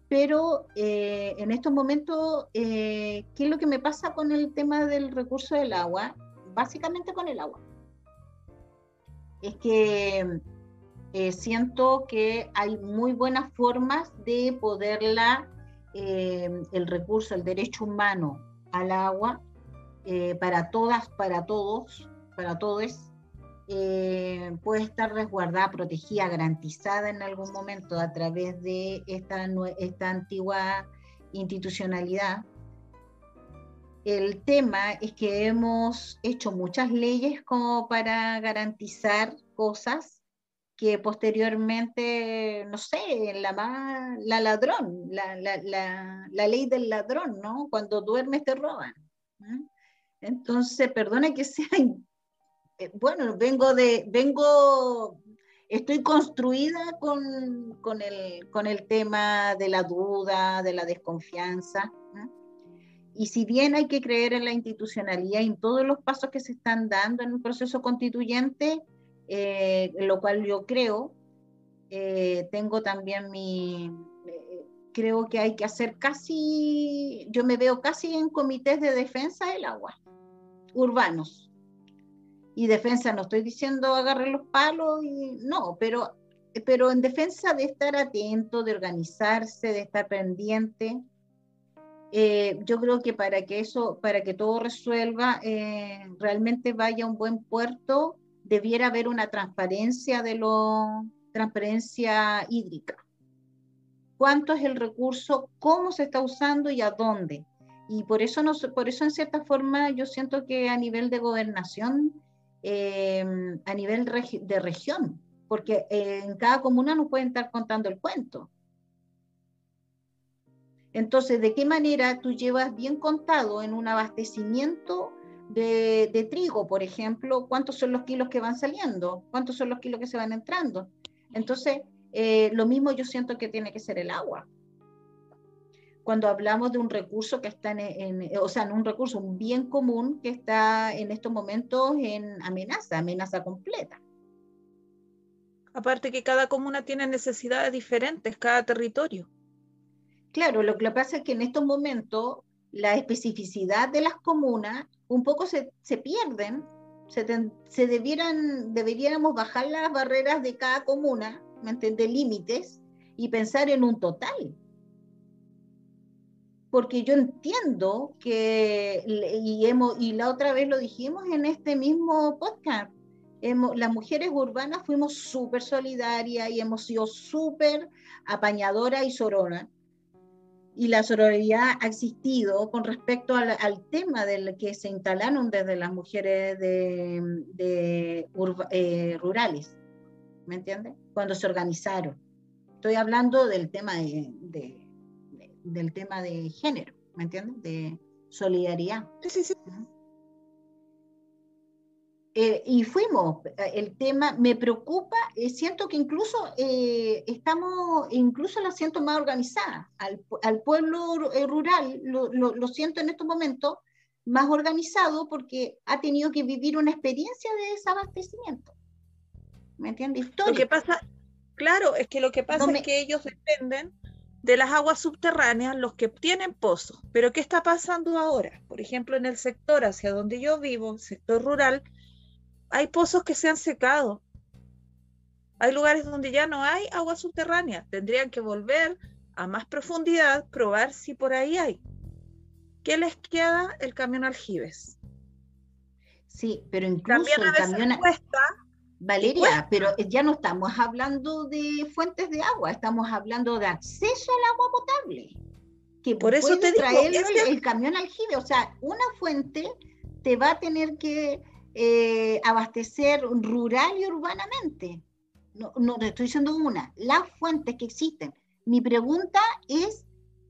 Pero eh, en estos momentos, ¿qué es lo que me pasa con el tema del recurso del agua? Básicamente con el agua. Es que siento que hay muy buenas formas de poderla eh, el recurso, el derecho humano al agua eh, para todas, para todos, para todos, eh, puede estar resguardada, protegida, garantizada en algún momento a través de esta, esta antigua institucionalidad. El tema es que hemos hecho muchas leyes como para garantizar cosas que posteriormente, no sé, la, la ladrón, la, la, la, ley del ladrón, ¿no? Cuando duermes te roban. Entonces, perdona que sea, eh, bueno, vengo de, vengo, estoy construida con, con, el, con el tema de la duda, de la desconfianza. Y si bien hay que creer en la institucionalidad y en todos los pasos que se están dando en un proceso constituyente, eh, lo cual yo creo. Eh, tengo también mi, eh, creo que hay que hacer casi, yo me veo casi en comités de defensa del agua, urbanos. Y defensa, no estoy diciendo agarre los palos, y, no, pero pero en defensa de estar atento, de organizarse, de estar pendiente, yo creo que para que eso, para que todo resuelva, realmente vaya a un buen puerto, debiera haber una transparencia de lo, transparencia hídrica. ¿Cuánto es el recurso? ¿Cómo se está usando y a dónde? Y por eso, no, por eso en cierta forma yo siento que a nivel de gobernación, eh, a nivel de región, porque en cada comuna nos pueden estar contando el cuento. Entonces, ¿de qué manera tú llevas bien contado en un abastecimiento de, trigo, por ejemplo, cuántos son los kilos que van saliendo, cuántos son los kilos que se van entrando? Entonces, eh, lo mismo yo siento que tiene que ser el agua. Cuando hablamos de un recurso que está en, o sea, en un recurso, un bien común que está en estos momentos en amenaza, amenaza completa. Aparte que cada comuna tiene necesidades diferentes, cada territorio. Claro, lo que pasa es que en estos momentos la especificidad de las comunas un poco se, pierden, se, debieran, deberíamos bajar las barreras de cada comuna, ¿me entiendes? Límites y pensar en un total. Porque yo entiendo que, y, hemos, y la otra vez lo dijimos en este mismo podcast, hemos, las mujeres urbanas fuimos súper solidarias y hemos sido súper apañadoras y soronas y la sororidad ha existido con respecto al, tema del que se instalaron desde las mujeres de, eh, rurales, ¿me entiendes? Cuando se organizaron. Estoy hablando del tema de, del tema de género, ¿me entiendes? De solidaridad. Sí, sí, sí. Eh, y fuimos, eh, el tema me preocupa, eh, siento que incluso estamos, incluso la siento más organizada, al, al pueblo rural lo, lo, siento en estos momentos más organizado porque ha tenido que vivir una experiencia de desabastecimiento. ¿Me entiendes? Lo que pasa, claro, es que lo que pasa es que ellos dependen de las aguas subterráneas, los que tienen pozos. Pero ¿qué está pasando ahora? Por ejemplo, en el sector hacia donde yo vivo, sector rural, hay pozos que se han secado. Hay lugares donde ya no hay agua subterránea. Tendrían que volver a más profundidad, probar si por ahí hay. ¿Qué les queda el camión aljibes? Sí, pero incluso el camión cuesta, Valeria, pero ya no estamos hablando de fuentes de agua, estamos hablando de acceso al agua potable. Que por eso te traer el, camión aljibe, o sea, una fuente te va a tener que eh, abastecer rural y urbanamente. No, no estoy diciendo una, las fuentes que existen. Mi pregunta es,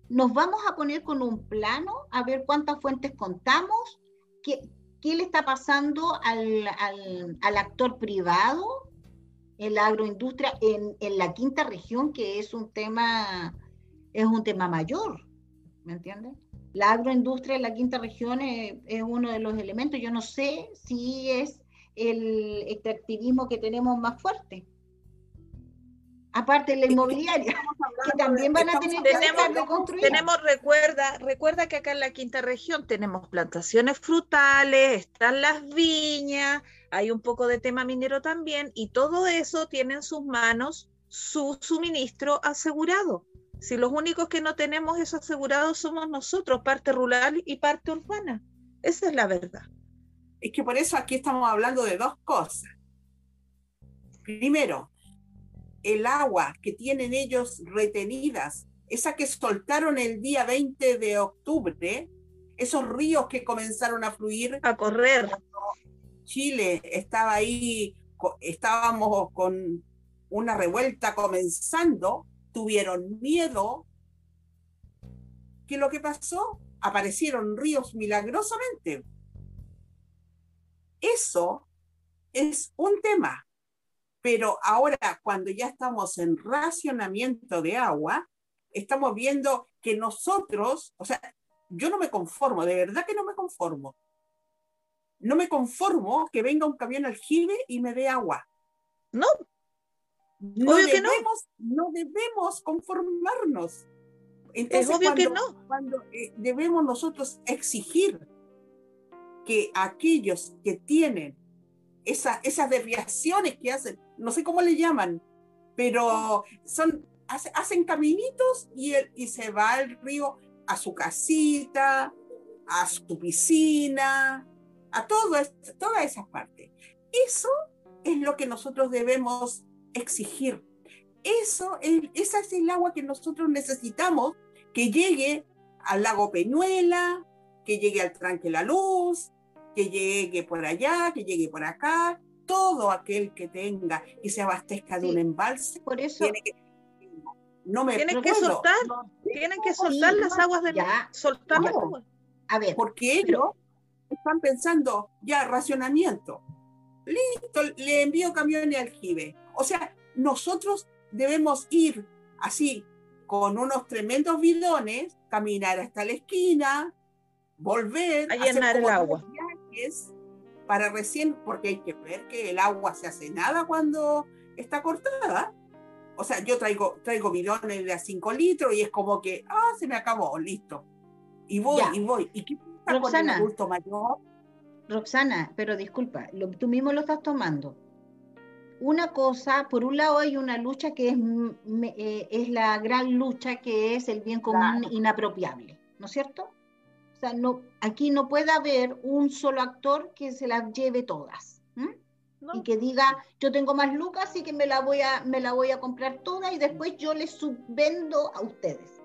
¿nos vamos a poner con un plano a ver cuántas fuentes contamos? ¿Qué, qué le está pasando al, al, al, actor privado en la agroindustria en, en la quinta región, que es un tema, es un tema mayor? ¿Me entiendes? La agroindustria en la quinta región es, uno de los elementos. Yo no sé si es el extractivismo que tenemos más fuerte. Aparte de la inmobiliaria, que también van a tener que tenemos, construir. Tenemos, recuerda, recuerda que acá en la quinta región tenemos plantaciones frutales, están las viñas, hay un poco de tema minero también, y todo eso tiene en sus manos su suministro asegurado. Si los únicos que no tenemos eso asegurado somos nosotros, parte rural y parte urbana. Esa es la verdad. Es que por eso aquí estamos hablando de dos cosas. Primero, el agua que tienen ellos retenidas, esa que soltaron el día 20 de octubre, esos ríos que comenzaron a fluir. A correr. Chile estaba ahí, estábamos con una revuelta comenzando, tuvieron miedo, ¿qué lo que pasó? Aparecieron ríos milagrosamente. Eso es un tema. Pero ahora, cuando ya estamos en racionamiento de agua, estamos viendo que nosotros, o sea, yo no me conformo, de verdad que no me conformo. No me conformo que venga un camión aljibe y me dé agua. No, no debemos, no. debemos conformarnos. Entonces, es obvio que no. Cuando eh, debemos nosotros exigir que aquellos que tienen esa, esas desviaciones que hacen, no sé cómo le llaman, pero son, hacen caminitos y, y se va al río a su casita, a su piscina, a todo, toda esa parte. Eso es lo que nosotros debemos exigir. Eso es, esa es el agua que nosotros necesitamos que llegue al lago Peñuela, que llegue al tranque La Luz, que llegue por allá, que llegue por acá, todo aquel que tenga y se abastezca de un embalse, por eso tiene que no me tienen que soltar, tienen que soltar las aguas de ya, soltar A ver, porque ellos están pensando ya racionamiento. Listo, le envío camiones al aljibe. O sea, nosotros debemos ir así con unos tremendos bidones, caminar hasta la esquina, volver a llenar el agua. Para recién, porque hay que ver que el agua se hace nada cuando está cortada. O sea, yo traigo, traigo bidones de a 5 litros y es como que, ah, se me acabó, listo. Y voy, y voy. ¿Y qué pasa Roxana, con el adulto mayor? Roxana, pero disculpa, lo, tú mismo lo estás tomando. Una cosa, por un lado hay una lucha que es, eh, es la gran lucha que es el bien común inapropiable, ¿no es cierto? O sea, no, aquí no puede haber un solo actor que se las lleve todas. Y que diga, yo tengo más lucas, así que me la, voy a, me la voy a comprar toda y después yo les subvendo a ustedes.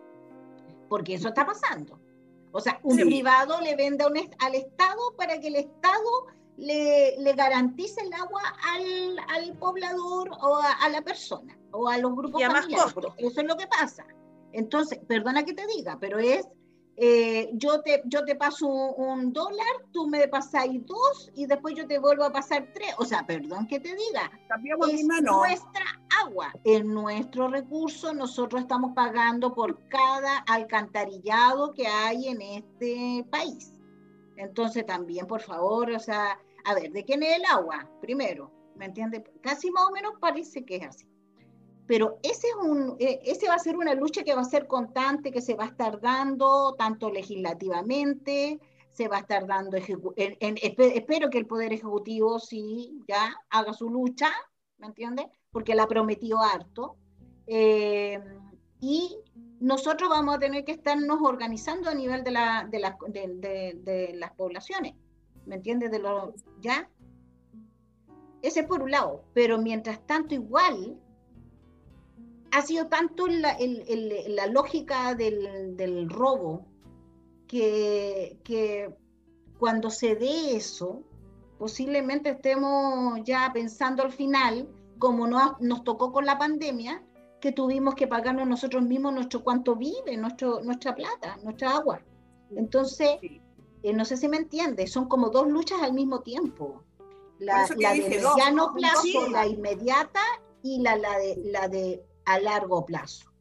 Porque eso está pasando. O sea, un privado le vende al Estado para que el Estado le, le garantice el agua al, al poblador o a, la persona o a los grupos familiares. Eso es lo que pasa. Entonces, perdona que te diga, pero es eh, yo, te, yo te paso un, dólar, tú me pasáis dos y después yo te vuelvo a pasar tres. O sea, perdón que te diga, es nuestra agua, es nuestro recurso, nosotros estamos pagando por cada alcantarillado que hay en este país. Entonces también, por favor, o sea, a ver, ¿de quién es el agua? Primero, ¿me entiendes? Casi más o menos parece que es así pero ese, es un, eh, ese va a ser una lucha que va a ser constante, que se va a estar dando tanto legislativamente, se va a estar dando, en, espero que el Poder Ejecutivo sí ya haga su lucha, ¿me entiendes? Porque la prometió harto. Eh, y nosotros vamos a tener que estarnos organizando a nivel de, la, de, de, las poblaciones, ¿me entiendes? De lo, ¿Ya? Ese es por un lado, pero mientras tanto igual ha sido tanto la, lógica del, robo que, cuando se dé eso, posiblemente estemos ya pensando al final, como nos tocó con la pandemia, que tuvimos que pagarnos nosotros mismos nuestro cuánto vive, nuestro, nuestra plata, nuestra agua. Entonces, eh, no sé si me entiendes, son como dos luchas al mismo tiempo. La, la de mediano plazo, la inmediata, y la, la, de, la de a largo plazo.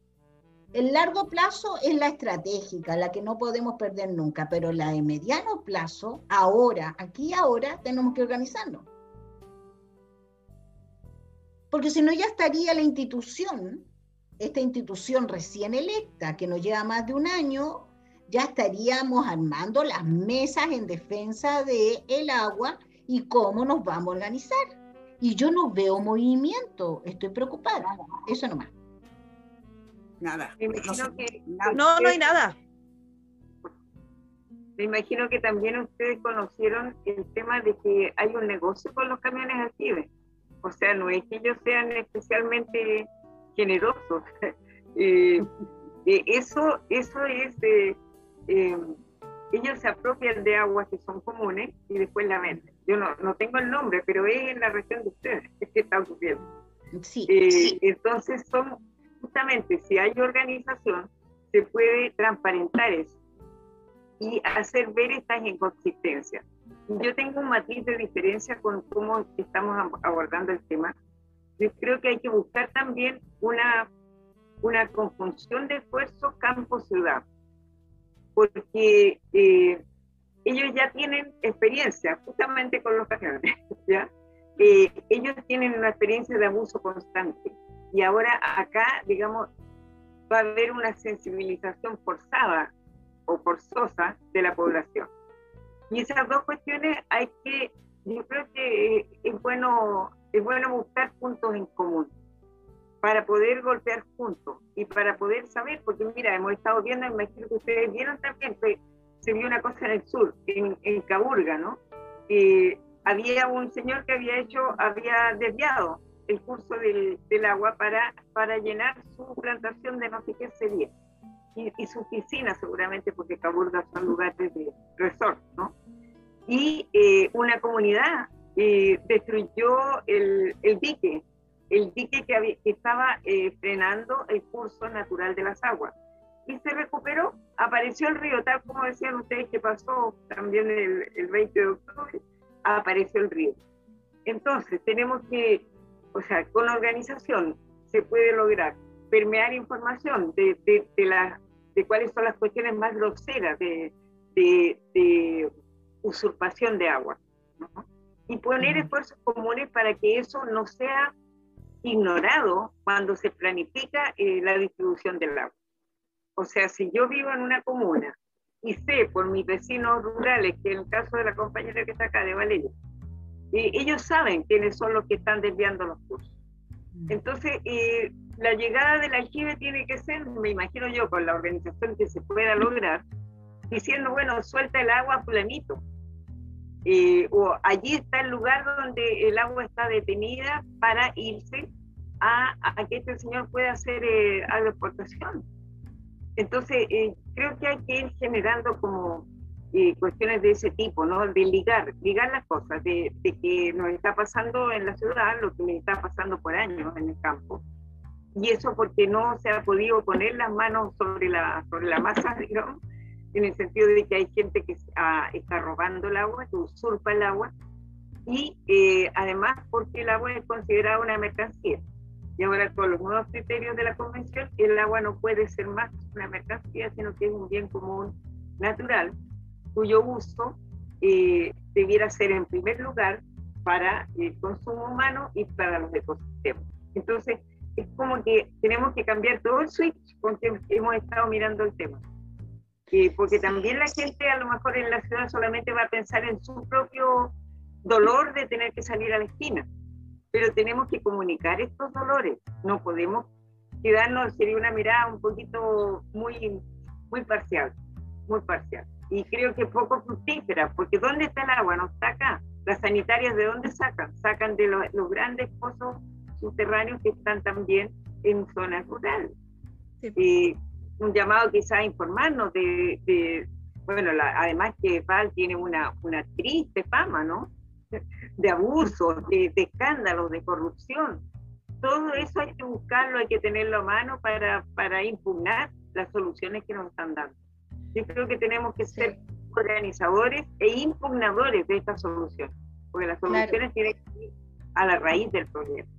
El largo plazo es la estratégica, la que no podemos perder nunca, pero la de mediano plazo, ahora, aquí ahora, tenemos que organizarnos. Porque si no, ya estaría la institución, esta institución recién electa, que nos lleva más de un año, ya estaríamos armando las mesas en defensa del el agua y cómo nos vamos a organizar y yo no veo movimiento, estoy preocupada, eso nomás. Nada. no, no, hay nada. Me imagino que también ustedes conocieron el tema de que hay un negocio con los camiones alquibes. O sea, no es que ellos sean especialmente generosos. Eh, eh, eso, eso es, eh, ellos se apropian de aguas que son comunes y después la venden yo no, no tengo el nombre, pero es en la región de ustedes que está ocurriendo. Sí, eh, Entonces, son justamente, si hay organización, se puede transparentar eso y hacer ver estas inconsistencias. Yo tengo un matiz de diferencia con cómo estamos abordando el tema. Yo creo que hay que buscar también una, una conjunción de esfuerzos campo-ciudad, porque eh, ellos ya tienen experiencia justamente con los camiones, ¿ya? Eh, ellos tienen una experiencia de abuso constante y ahora acá, digamos, va a haber una sensibilización forzada o forzosa de la población. Y esas dos cuestiones hay que, yo creo que es bueno, es bueno buscar puntos en común. Para poder golpear juntos y para poder saber, porque mira, hemos estado viendo, imagino que ustedes vieron también, se vio una cosa en el sur, en, en Caburga, ¿no? había un señor que había hecho, había desviado el curso del, del, agua para, para llenar su plantación de no sé qué sería. Y, y su piscina seguramente, porque Caburga son lugares de resort, ¿no? Y eh, una comunidad eh, destruyó el, el, dique, el dique que, había, que estaba eh, frenando el curso natural de las aguas. Y se recuperó, apareció el río, tal como decían ustedes que pasó también el, el 20 de octubre, apareció el río. Entonces, tenemos que, o sea, con organización se puede lograr permear información de, de, de, la, de cuáles son las cuestiones más groseras de, de usurpación de agua. ¿no? Y poner esfuerzos comunes para que eso no sea ignorado cuando se planifica eh, la distribución del agua. O sea, si yo vivo en una comuna y sé por mis vecinos rurales, que en el caso de la compañera que está acá de Valeria, eh, ellos saben quiénes son los que están desviando los cursos. Mm. Entonces, eh, la llegada del aljibe tiene que ser, me imagino yo, con la organización que se pueda lograr, diciendo, bueno, suelta el agua fulanito. Eh, o allí está el lugar donde el agua está detenida para irse a, a que este señor pueda hacer eh, agroexportación. Entonces, eh, creo que hay que ir generando como eh, cuestiones de ese tipo, ¿no? De ligar, ligar las cosas, de, de, que nos está pasando en la ciudad lo que me está pasando por años en el campo. Y eso porque no se ha podido poner las manos sobre la, sobre la masa, digamos, en el sentido de que hay gente que ah, está robando el agua, que usurpa el agua, y eh, además porque el agua es considerada una mercancía. Y ahora con los nuevos criterios de la convención, el agua no puede ser más una mercancía, sino que es un bien común natural, cuyo uso eh, debiera ser en primer lugar para el consumo humano y para los ecosistemas. Entonces, es como que tenemos que cambiar todo el switch con que hemos estado mirando el tema porque también la gente a lo mejor en la ciudad solamente va a pensar en su propio dolor de tener que salir a la esquina, pero tenemos que comunicar estos dolores, no podemos quedarnos, sería una mirada un poquito muy, muy parcial, muy parcial. Y creo que poco fructífera, porque ¿dónde está el agua? No está acá. Las sanitarias, ¿de dónde sacan? Sacan de los, los grandes pozos subterráneos que están también en zonas rurales. Sí. Eh, un llamado quizá a informarnos de, bueno, además que Val tiene una, una triste fama, ¿no? De abusos, de, de, escándalos, de corrupción. Todo eso hay que buscarlo, hay que tenerlo a mano para, para impugnar las soluciones que nos están dando. Yo creo que tenemos que ser organizadores e impugnadores de estas soluciones, porque las soluciones tienen que ir a la raíz del problema.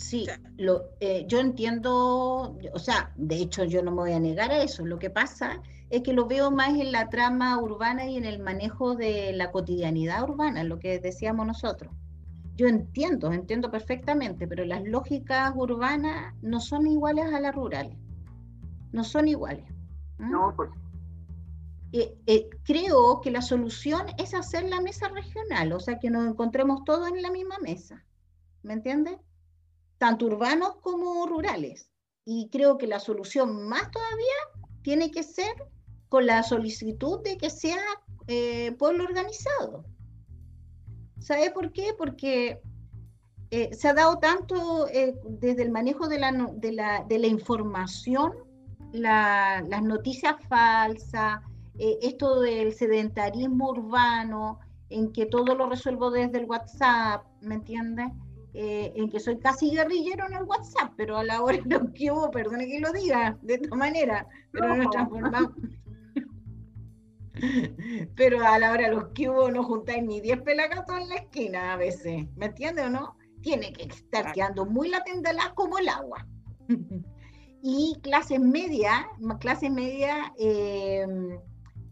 Sí, lo, eh, yo entiendo, o sea, de hecho yo no me voy a negar a eso. Lo que pasa es que lo veo más en la trama urbana y en el manejo de la cotidianidad urbana, lo que decíamos nosotros. Yo entiendo, entiendo perfectamente, pero las lógicas urbanas no son iguales a las rurales. No son iguales. No, pues. Eh, eh, creo que la solución es hacer la mesa regional, o sea, que nos encontremos todos en la misma mesa. ¿Me entiendes? Tanto urbanos como rurales. Y creo que la solución más todavía tiene que ser con la solicitud de que sea eh, pueblo organizado. ¿Sabe por qué? Porque eh, se ha dado tanto eh, desde el manejo de la, de la, de la información, la, las noticias falsas, esto del sedentarismo urbano, en que todo lo resuelvo desde el WhatsApp, ¿me entiendes? Eh, en que soy casi guerrillero en el WhatsApp, pero a la hora de los que hubo, perdone que lo diga de esta manera, pero no. nos transformamos. pero a la hora de los que hubo no juntáis ni 10 pelagatos en la esquina a veces, ¿me entiende o no? Tiene que estar quedando muy latente como el agua. y clases media, clases media, eh,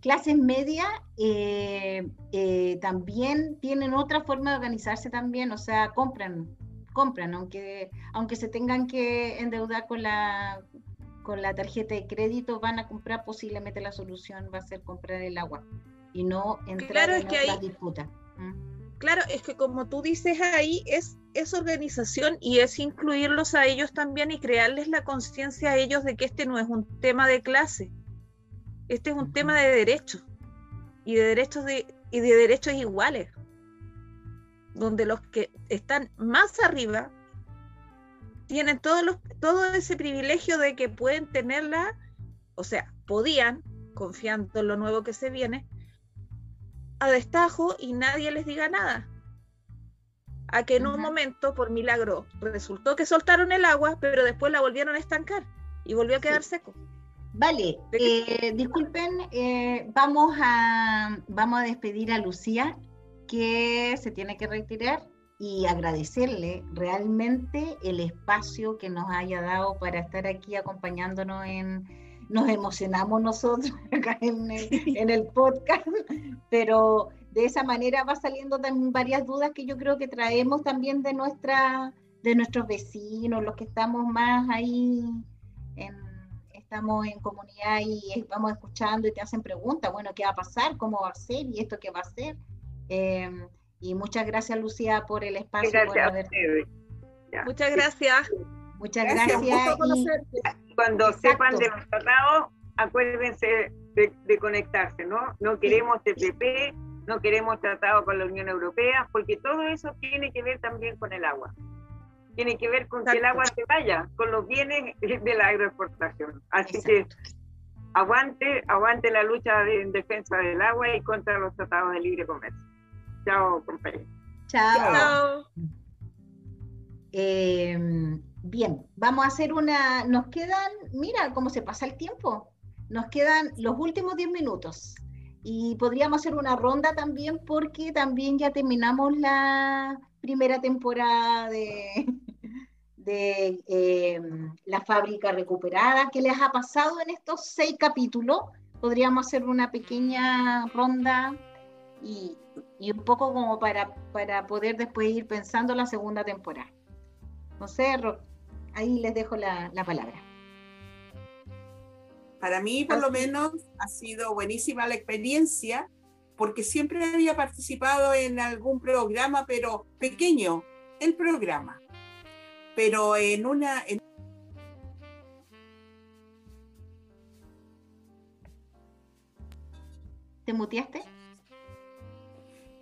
clases media eh, eh, también tienen otra forma de organizarse también, o sea, compran, compran, aunque, aunque se tengan que endeudar con la, con la tarjeta de crédito, van a comprar posiblemente la solución va a ser comprar el agua y no entrar claro, en es que hay, disputa. ¿Mm? claro, es que como tú dices ahí, es, es organización y es incluirlos a ellos también y crearles la conciencia a ellos de que este no es un tema de clase, este es un tema de derechos y de derechos de, y de derechos iguales, donde los que están más arriba tienen todos los, todo ese privilegio de que pueden tenerla, o sea, podían, confiando en lo nuevo que se viene, a destajo y nadie les diga nada. A que en un momento, por milagro, resultó que soltaron el agua, pero después la volvieron a estancar y volvió a quedar seco. Vale, eh, disculpen, eh, vamos, a, vamos a despedir a Lucía, que se tiene que retirar, y agradecerle realmente el espacio que nos haya dado para estar aquí acompañándonos en, nos emocionamos nosotros acá en el, podcast, pero de esa manera va saliendo también varias dudas que yo creo que traemos también de nuestra de nuestros vecinos, los que estamos más ahí estamos en comunidad y vamos escuchando y te hacen preguntas, bueno, ¿qué va a pasar? ¿Cómo va a ser? ¿Y esto qué va a ser? Em, y muchas gracias, Lucía, por el espacio. Muchas gracias. Muchas gracias. Cuando sepan de los tratados, acuérdense de, conectarse, ¿no? No queremos TPP, no queremos tratado con la Unión Europea, porque todo eso tiene que ver también con el agua. Tiene que ver con que el agua se vaya, con los bienes de la agroexportación. Así que aguante, aguante la lucha en defensa del agua y contra los tratados de libre comercio. Chao, compañero. Chao. Em, bien, vamos a hacer una, nos quedan, mira cómo se pasa el tiempo, nos quedan los últimos 10 minutos y podríamos hacer una ronda también porque también ya terminamos la primera temporada de, de em, la fábrica recuperada. ¿Qué les ha pasado en estos seis capítulos? Podríamos hacer una pequeña ronda y, y un poco como para, para poder después ir pensando la segunda temporada. No sé, ahí les dejo la, la palabra. Para mí, por lo menos, ha sido buenísima la experiencia, porque siempre había participado en algún programa, pero pequeño, el programa. Pero en una... ¿Te muteaste?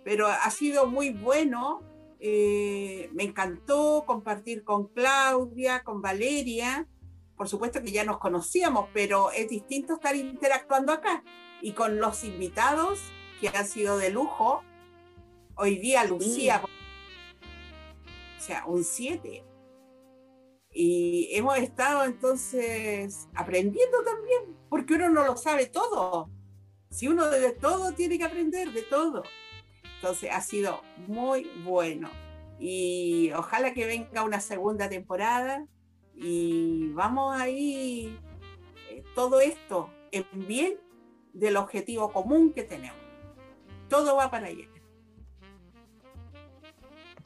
pero ha sido muy bueno. Eh, me encantó compartir con Claudia, con Valeria. Por supuesto que ya nos conocíamos, pero es distinto estar interactuando acá. Y con los invitados, que han sido de lujo. Hoy día Lucía, o sea, un 7. Y hemos estado entonces aprendiendo también, porque uno no lo sabe todo. Si uno de todo tiene que aprender de todo. Entonces ha sido muy bueno. Y ojalá que venga una segunda temporada y vamos ahí eh, todo esto en bien del objetivo común que tenemos. Todo va para allá.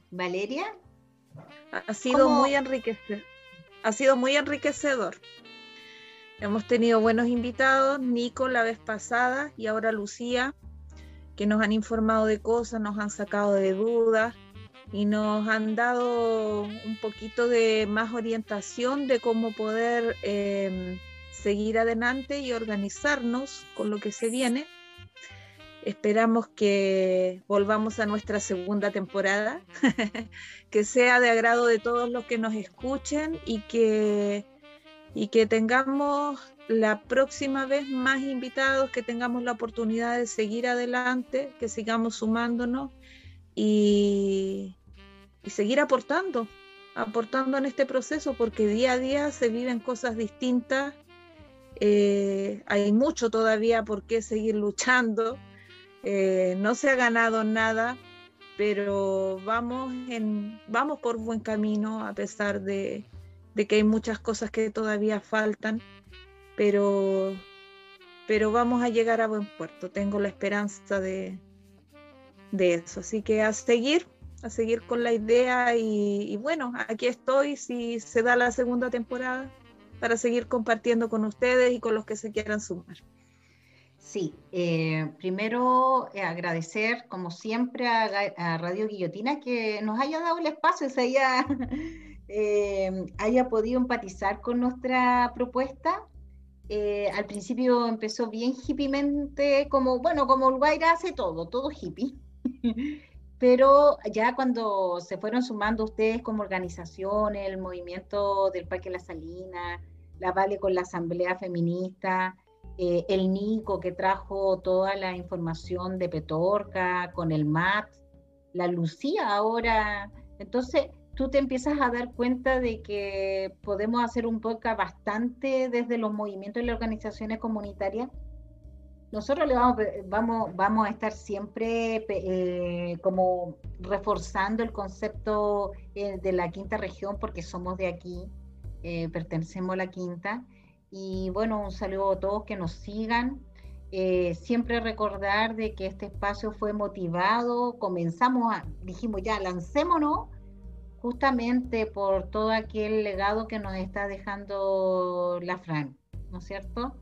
Valeria. Ha sido muy enriquecedor. Ha sido muy enriquecedor. Hemos tenido buenos invitados, Nico la vez pasada y ahora Lucía que nos han informado de cosas, nos han sacado de dudas y nos han dado un poquito de más orientación de cómo poder em, seguir adelante y organizarnos con lo que se viene. Esperamos que volvamos a nuestra segunda temporada, que sea de agrado de todos los que nos escuchen y que, y que tengamos la próxima vez más invitados, que tengamos la oportunidad de seguir adelante, que sigamos sumándonos y, seguir aportando, aportando en este proceso, porque día a día se viven cosas distintas, eh, hay mucho todavía por qué seguir luchando, eh, no se ha ganado nada, pero vamos, en, vamos por buen camino a pesar de, que hay muchas cosas que todavía faltan pero, pero vamos a llegar a buen puerto. Tengo la esperanza de, de eso. Así que a seguir, a seguir con la idea y, bueno, aquí estoy si se da la segunda temporada para seguir compartiendo con ustedes y con los que se quieran sumar. Sí, eh, primero eh, agradecer como siempre a, Radio Guillotina que nos haya dado el espacio, se haya, eh, haya podido empatizar con nuestra propuesta. al principio empezó bien hippiemente, como, bueno, como Uruguay hace todo, todo hippie. Pero ya cuando se fueron sumando ustedes como organizaciones, el movimiento del Parque La Salina, la Vale con la Asamblea Feminista, eh, el Nico que trajo toda la información de Petorca, con el MAT, la Lucía ahora. Entonces, tú te empiezas a dar cuenta de que podemos hacer un podcast bastante desde los movimientos y las organizaciones comunitarias. Nosotros le vamos, vamos, vamos a estar siempre eh, como reforzando el concepto eh, de la quinta región porque somos de aquí, pertenecemos a la quinta y bueno, un saludo a todos que nos sigan. Eh, siempre recordar de que este espacio fue motivado, comenzamos, a, dijimos ya, lancémonos justamente por todo aquel legado que nos está dejando la Fran, ¿no es cierto?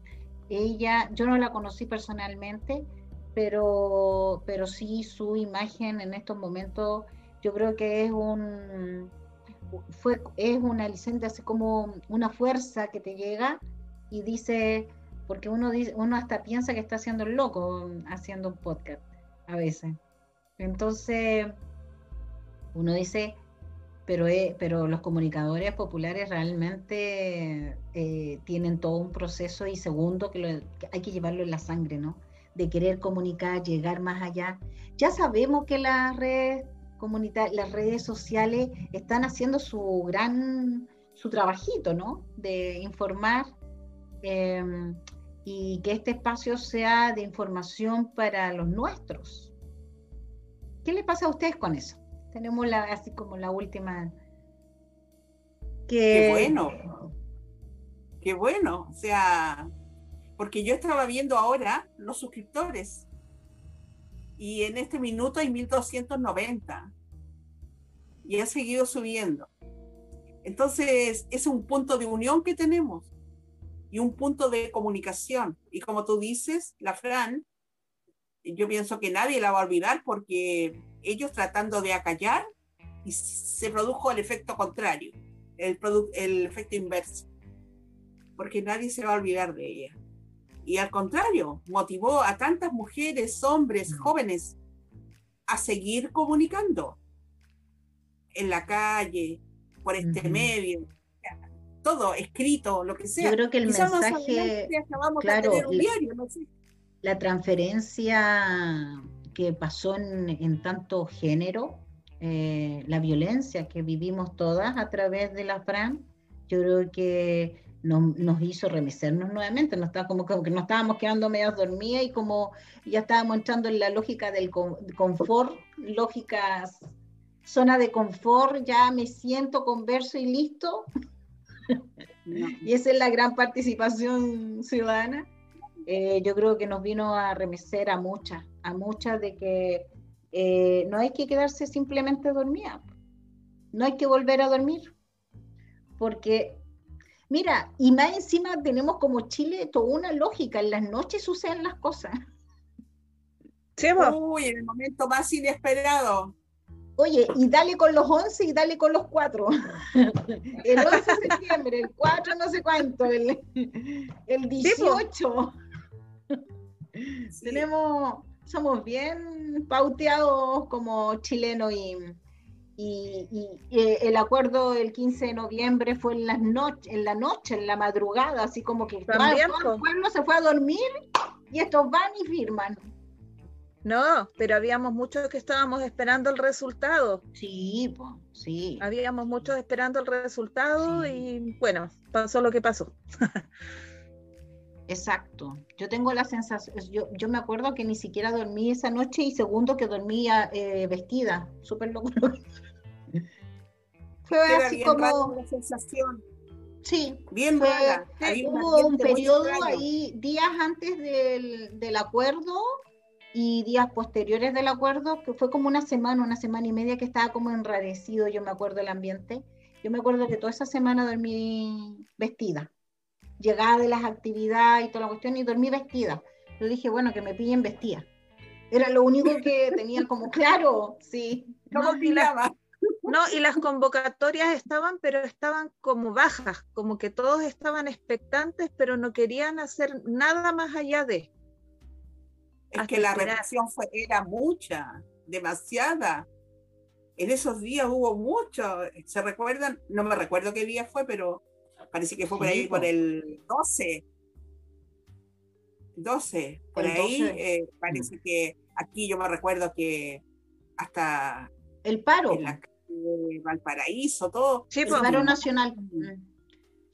Ella, yo no la conocí personalmente, pero, pero sí su imagen en estos momentos, yo creo que es un, fue, es una licencia, así como una fuerza que te llega y dice, porque uno, dice, uno hasta piensa que está haciendo el loco haciendo un podcast a veces. Entonces, uno dice, pero, eh, pero los comunicadores populares realmente eh, tienen todo un proceso y segundo que, hay que llevarlo en la sangre, ¿no? De querer comunicar, llegar más allá. Ya sabemos que las redes comunitarias, las redes sociales están haciendo su gran, su trabajito, ¿no? De informar Em, y que este espacio sea de información para los nuestros. ¿Qué le pasa a ustedes con eso? Tenemos la, así como la última. Qué bueno. Qué bueno. O sea, porque yo estaba viendo ahora los suscriptores y en este minuto hay 1290 y ha seguido subiendo. Entonces, es un punto de unión que tenemos y un punto de comunicación. Y como tú dices, la Fran, yo pienso que nadie la va a olvidar porque ellos tratando de acallar y se produjo el efecto contrario, el, el efecto inverso, porque nadie se va a olvidar de ella. Y al contrario, motivó a tantas mujeres, hombres, jóvenes a seguir comunicando en la calle, por este medio, todo escrito, lo que sea. Yo creo que el mensaje, claro, la, transferencia que pasó en, tanto género, eh, la violencia que vivimos todas a través de la Fran, yo creo que nos, hizo remecernos nuevamente, nos está, como, que nos estábamos quedando medio dormidas y como ya estábamos entrando en la lógica del confort, lógicas, zona de confort, ya me siento, converso y listo. Y esa es la gran participación ciudadana. Eh, yo creo que nos vino a remecer a muchas, a muchas de que eh, no hay que quedarse simplemente dormida, no hay que volver a dormir, porque mira, y más encima tenemos como Chile toda una lógica, en las noches suceden las cosas. Uy, en el momento más inesperado. Oye, y dale con los 11 y dale con los 4. el 11 de septiembre, el 4 no sé cuánto, el, el 18. Tenemos, somos bien pauteados como chilenos y, y, el acuerdo del 15 de noviembre fue en, las noches, en la noche, en la madrugada, así como que todo el pueblo se fue a dormir y estos van y firman. No, pero habíamos muchos que estábamos esperando el resultado. Sí, sí. Habíamos muchos esperando el resultado y bueno, pasó lo que pasó. Exacto. Yo tengo la sensación, yo, yo, me acuerdo que ni siquiera dormí esa noche y segundo que dormía eh, vestida, súper loco. Fue así como... La sensación. Sí, bien fue, Hubo un periodo ahí, días antes del, del acuerdo, y días posteriores del acuerdo, que fue como una semana, una semana y media que estaba como enrarecido, yo me acuerdo el ambiente. Yo me acuerdo que toda esa semana dormí vestida. Llegada de las actividades y toda la cuestión y dormí vestida. Yo dije, bueno, que me pillen vestida. Era lo único que tenía como claro, sí. No, y, no, y las convocatorias estaban, pero estaban como bajas, como que todos estaban expectantes, pero no querían hacer nada más allá de. Es que la reacción fue, era mucha, demasiada. En esos días hubo mucho. ¿Se recuerdan? No me recuerdo qué día fue, pero parece que fue por ahí, por el 12. 12, por ahí eh, parece que aquí yo me recuerdo que hasta el paro en la calle Valparaíso, todo. Sí, el paro nacional. Mm.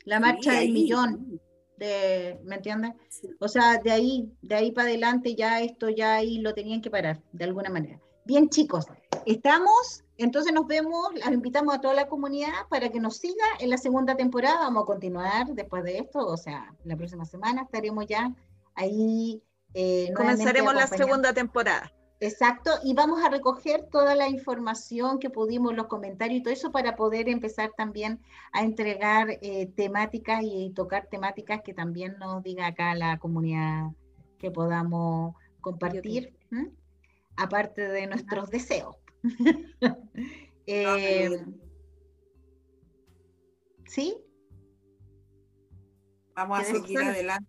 La marcha del millón. De, ¿Me entiendes? O sea, de ahí, de ahí para adelante ya esto ya ahí lo tenían que parar, de alguna manera. Bien, chicos, estamos, entonces nos vemos, las invitamos a toda la comunidad para que nos siga en la segunda temporada. Vamos a continuar después de esto, o sea, la próxima semana estaremos ya ahí. Eh, Comenzaremos la segunda temporada. Exacto, y vamos a recoger toda la información que pudimos, los comentarios y todo eso para poder empezar también a entregar eh, temáticas y, tocar temáticas que también nos diga acá la comunidad que podamos compartir, aparte de nuestros deseos. Eh, ¿Sí? Vamos a seguir adelante.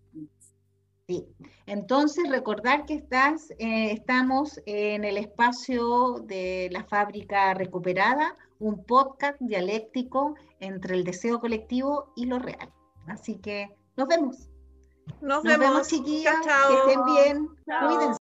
Sí. Entonces, recordar que estás, eh, estamos en el espacio de la fábrica recuperada, un podcast dialéctico entre el deseo colectivo y lo real. Así que nos vemos. Nos, vemos, chiquillas. Que estén bien. Cuídense.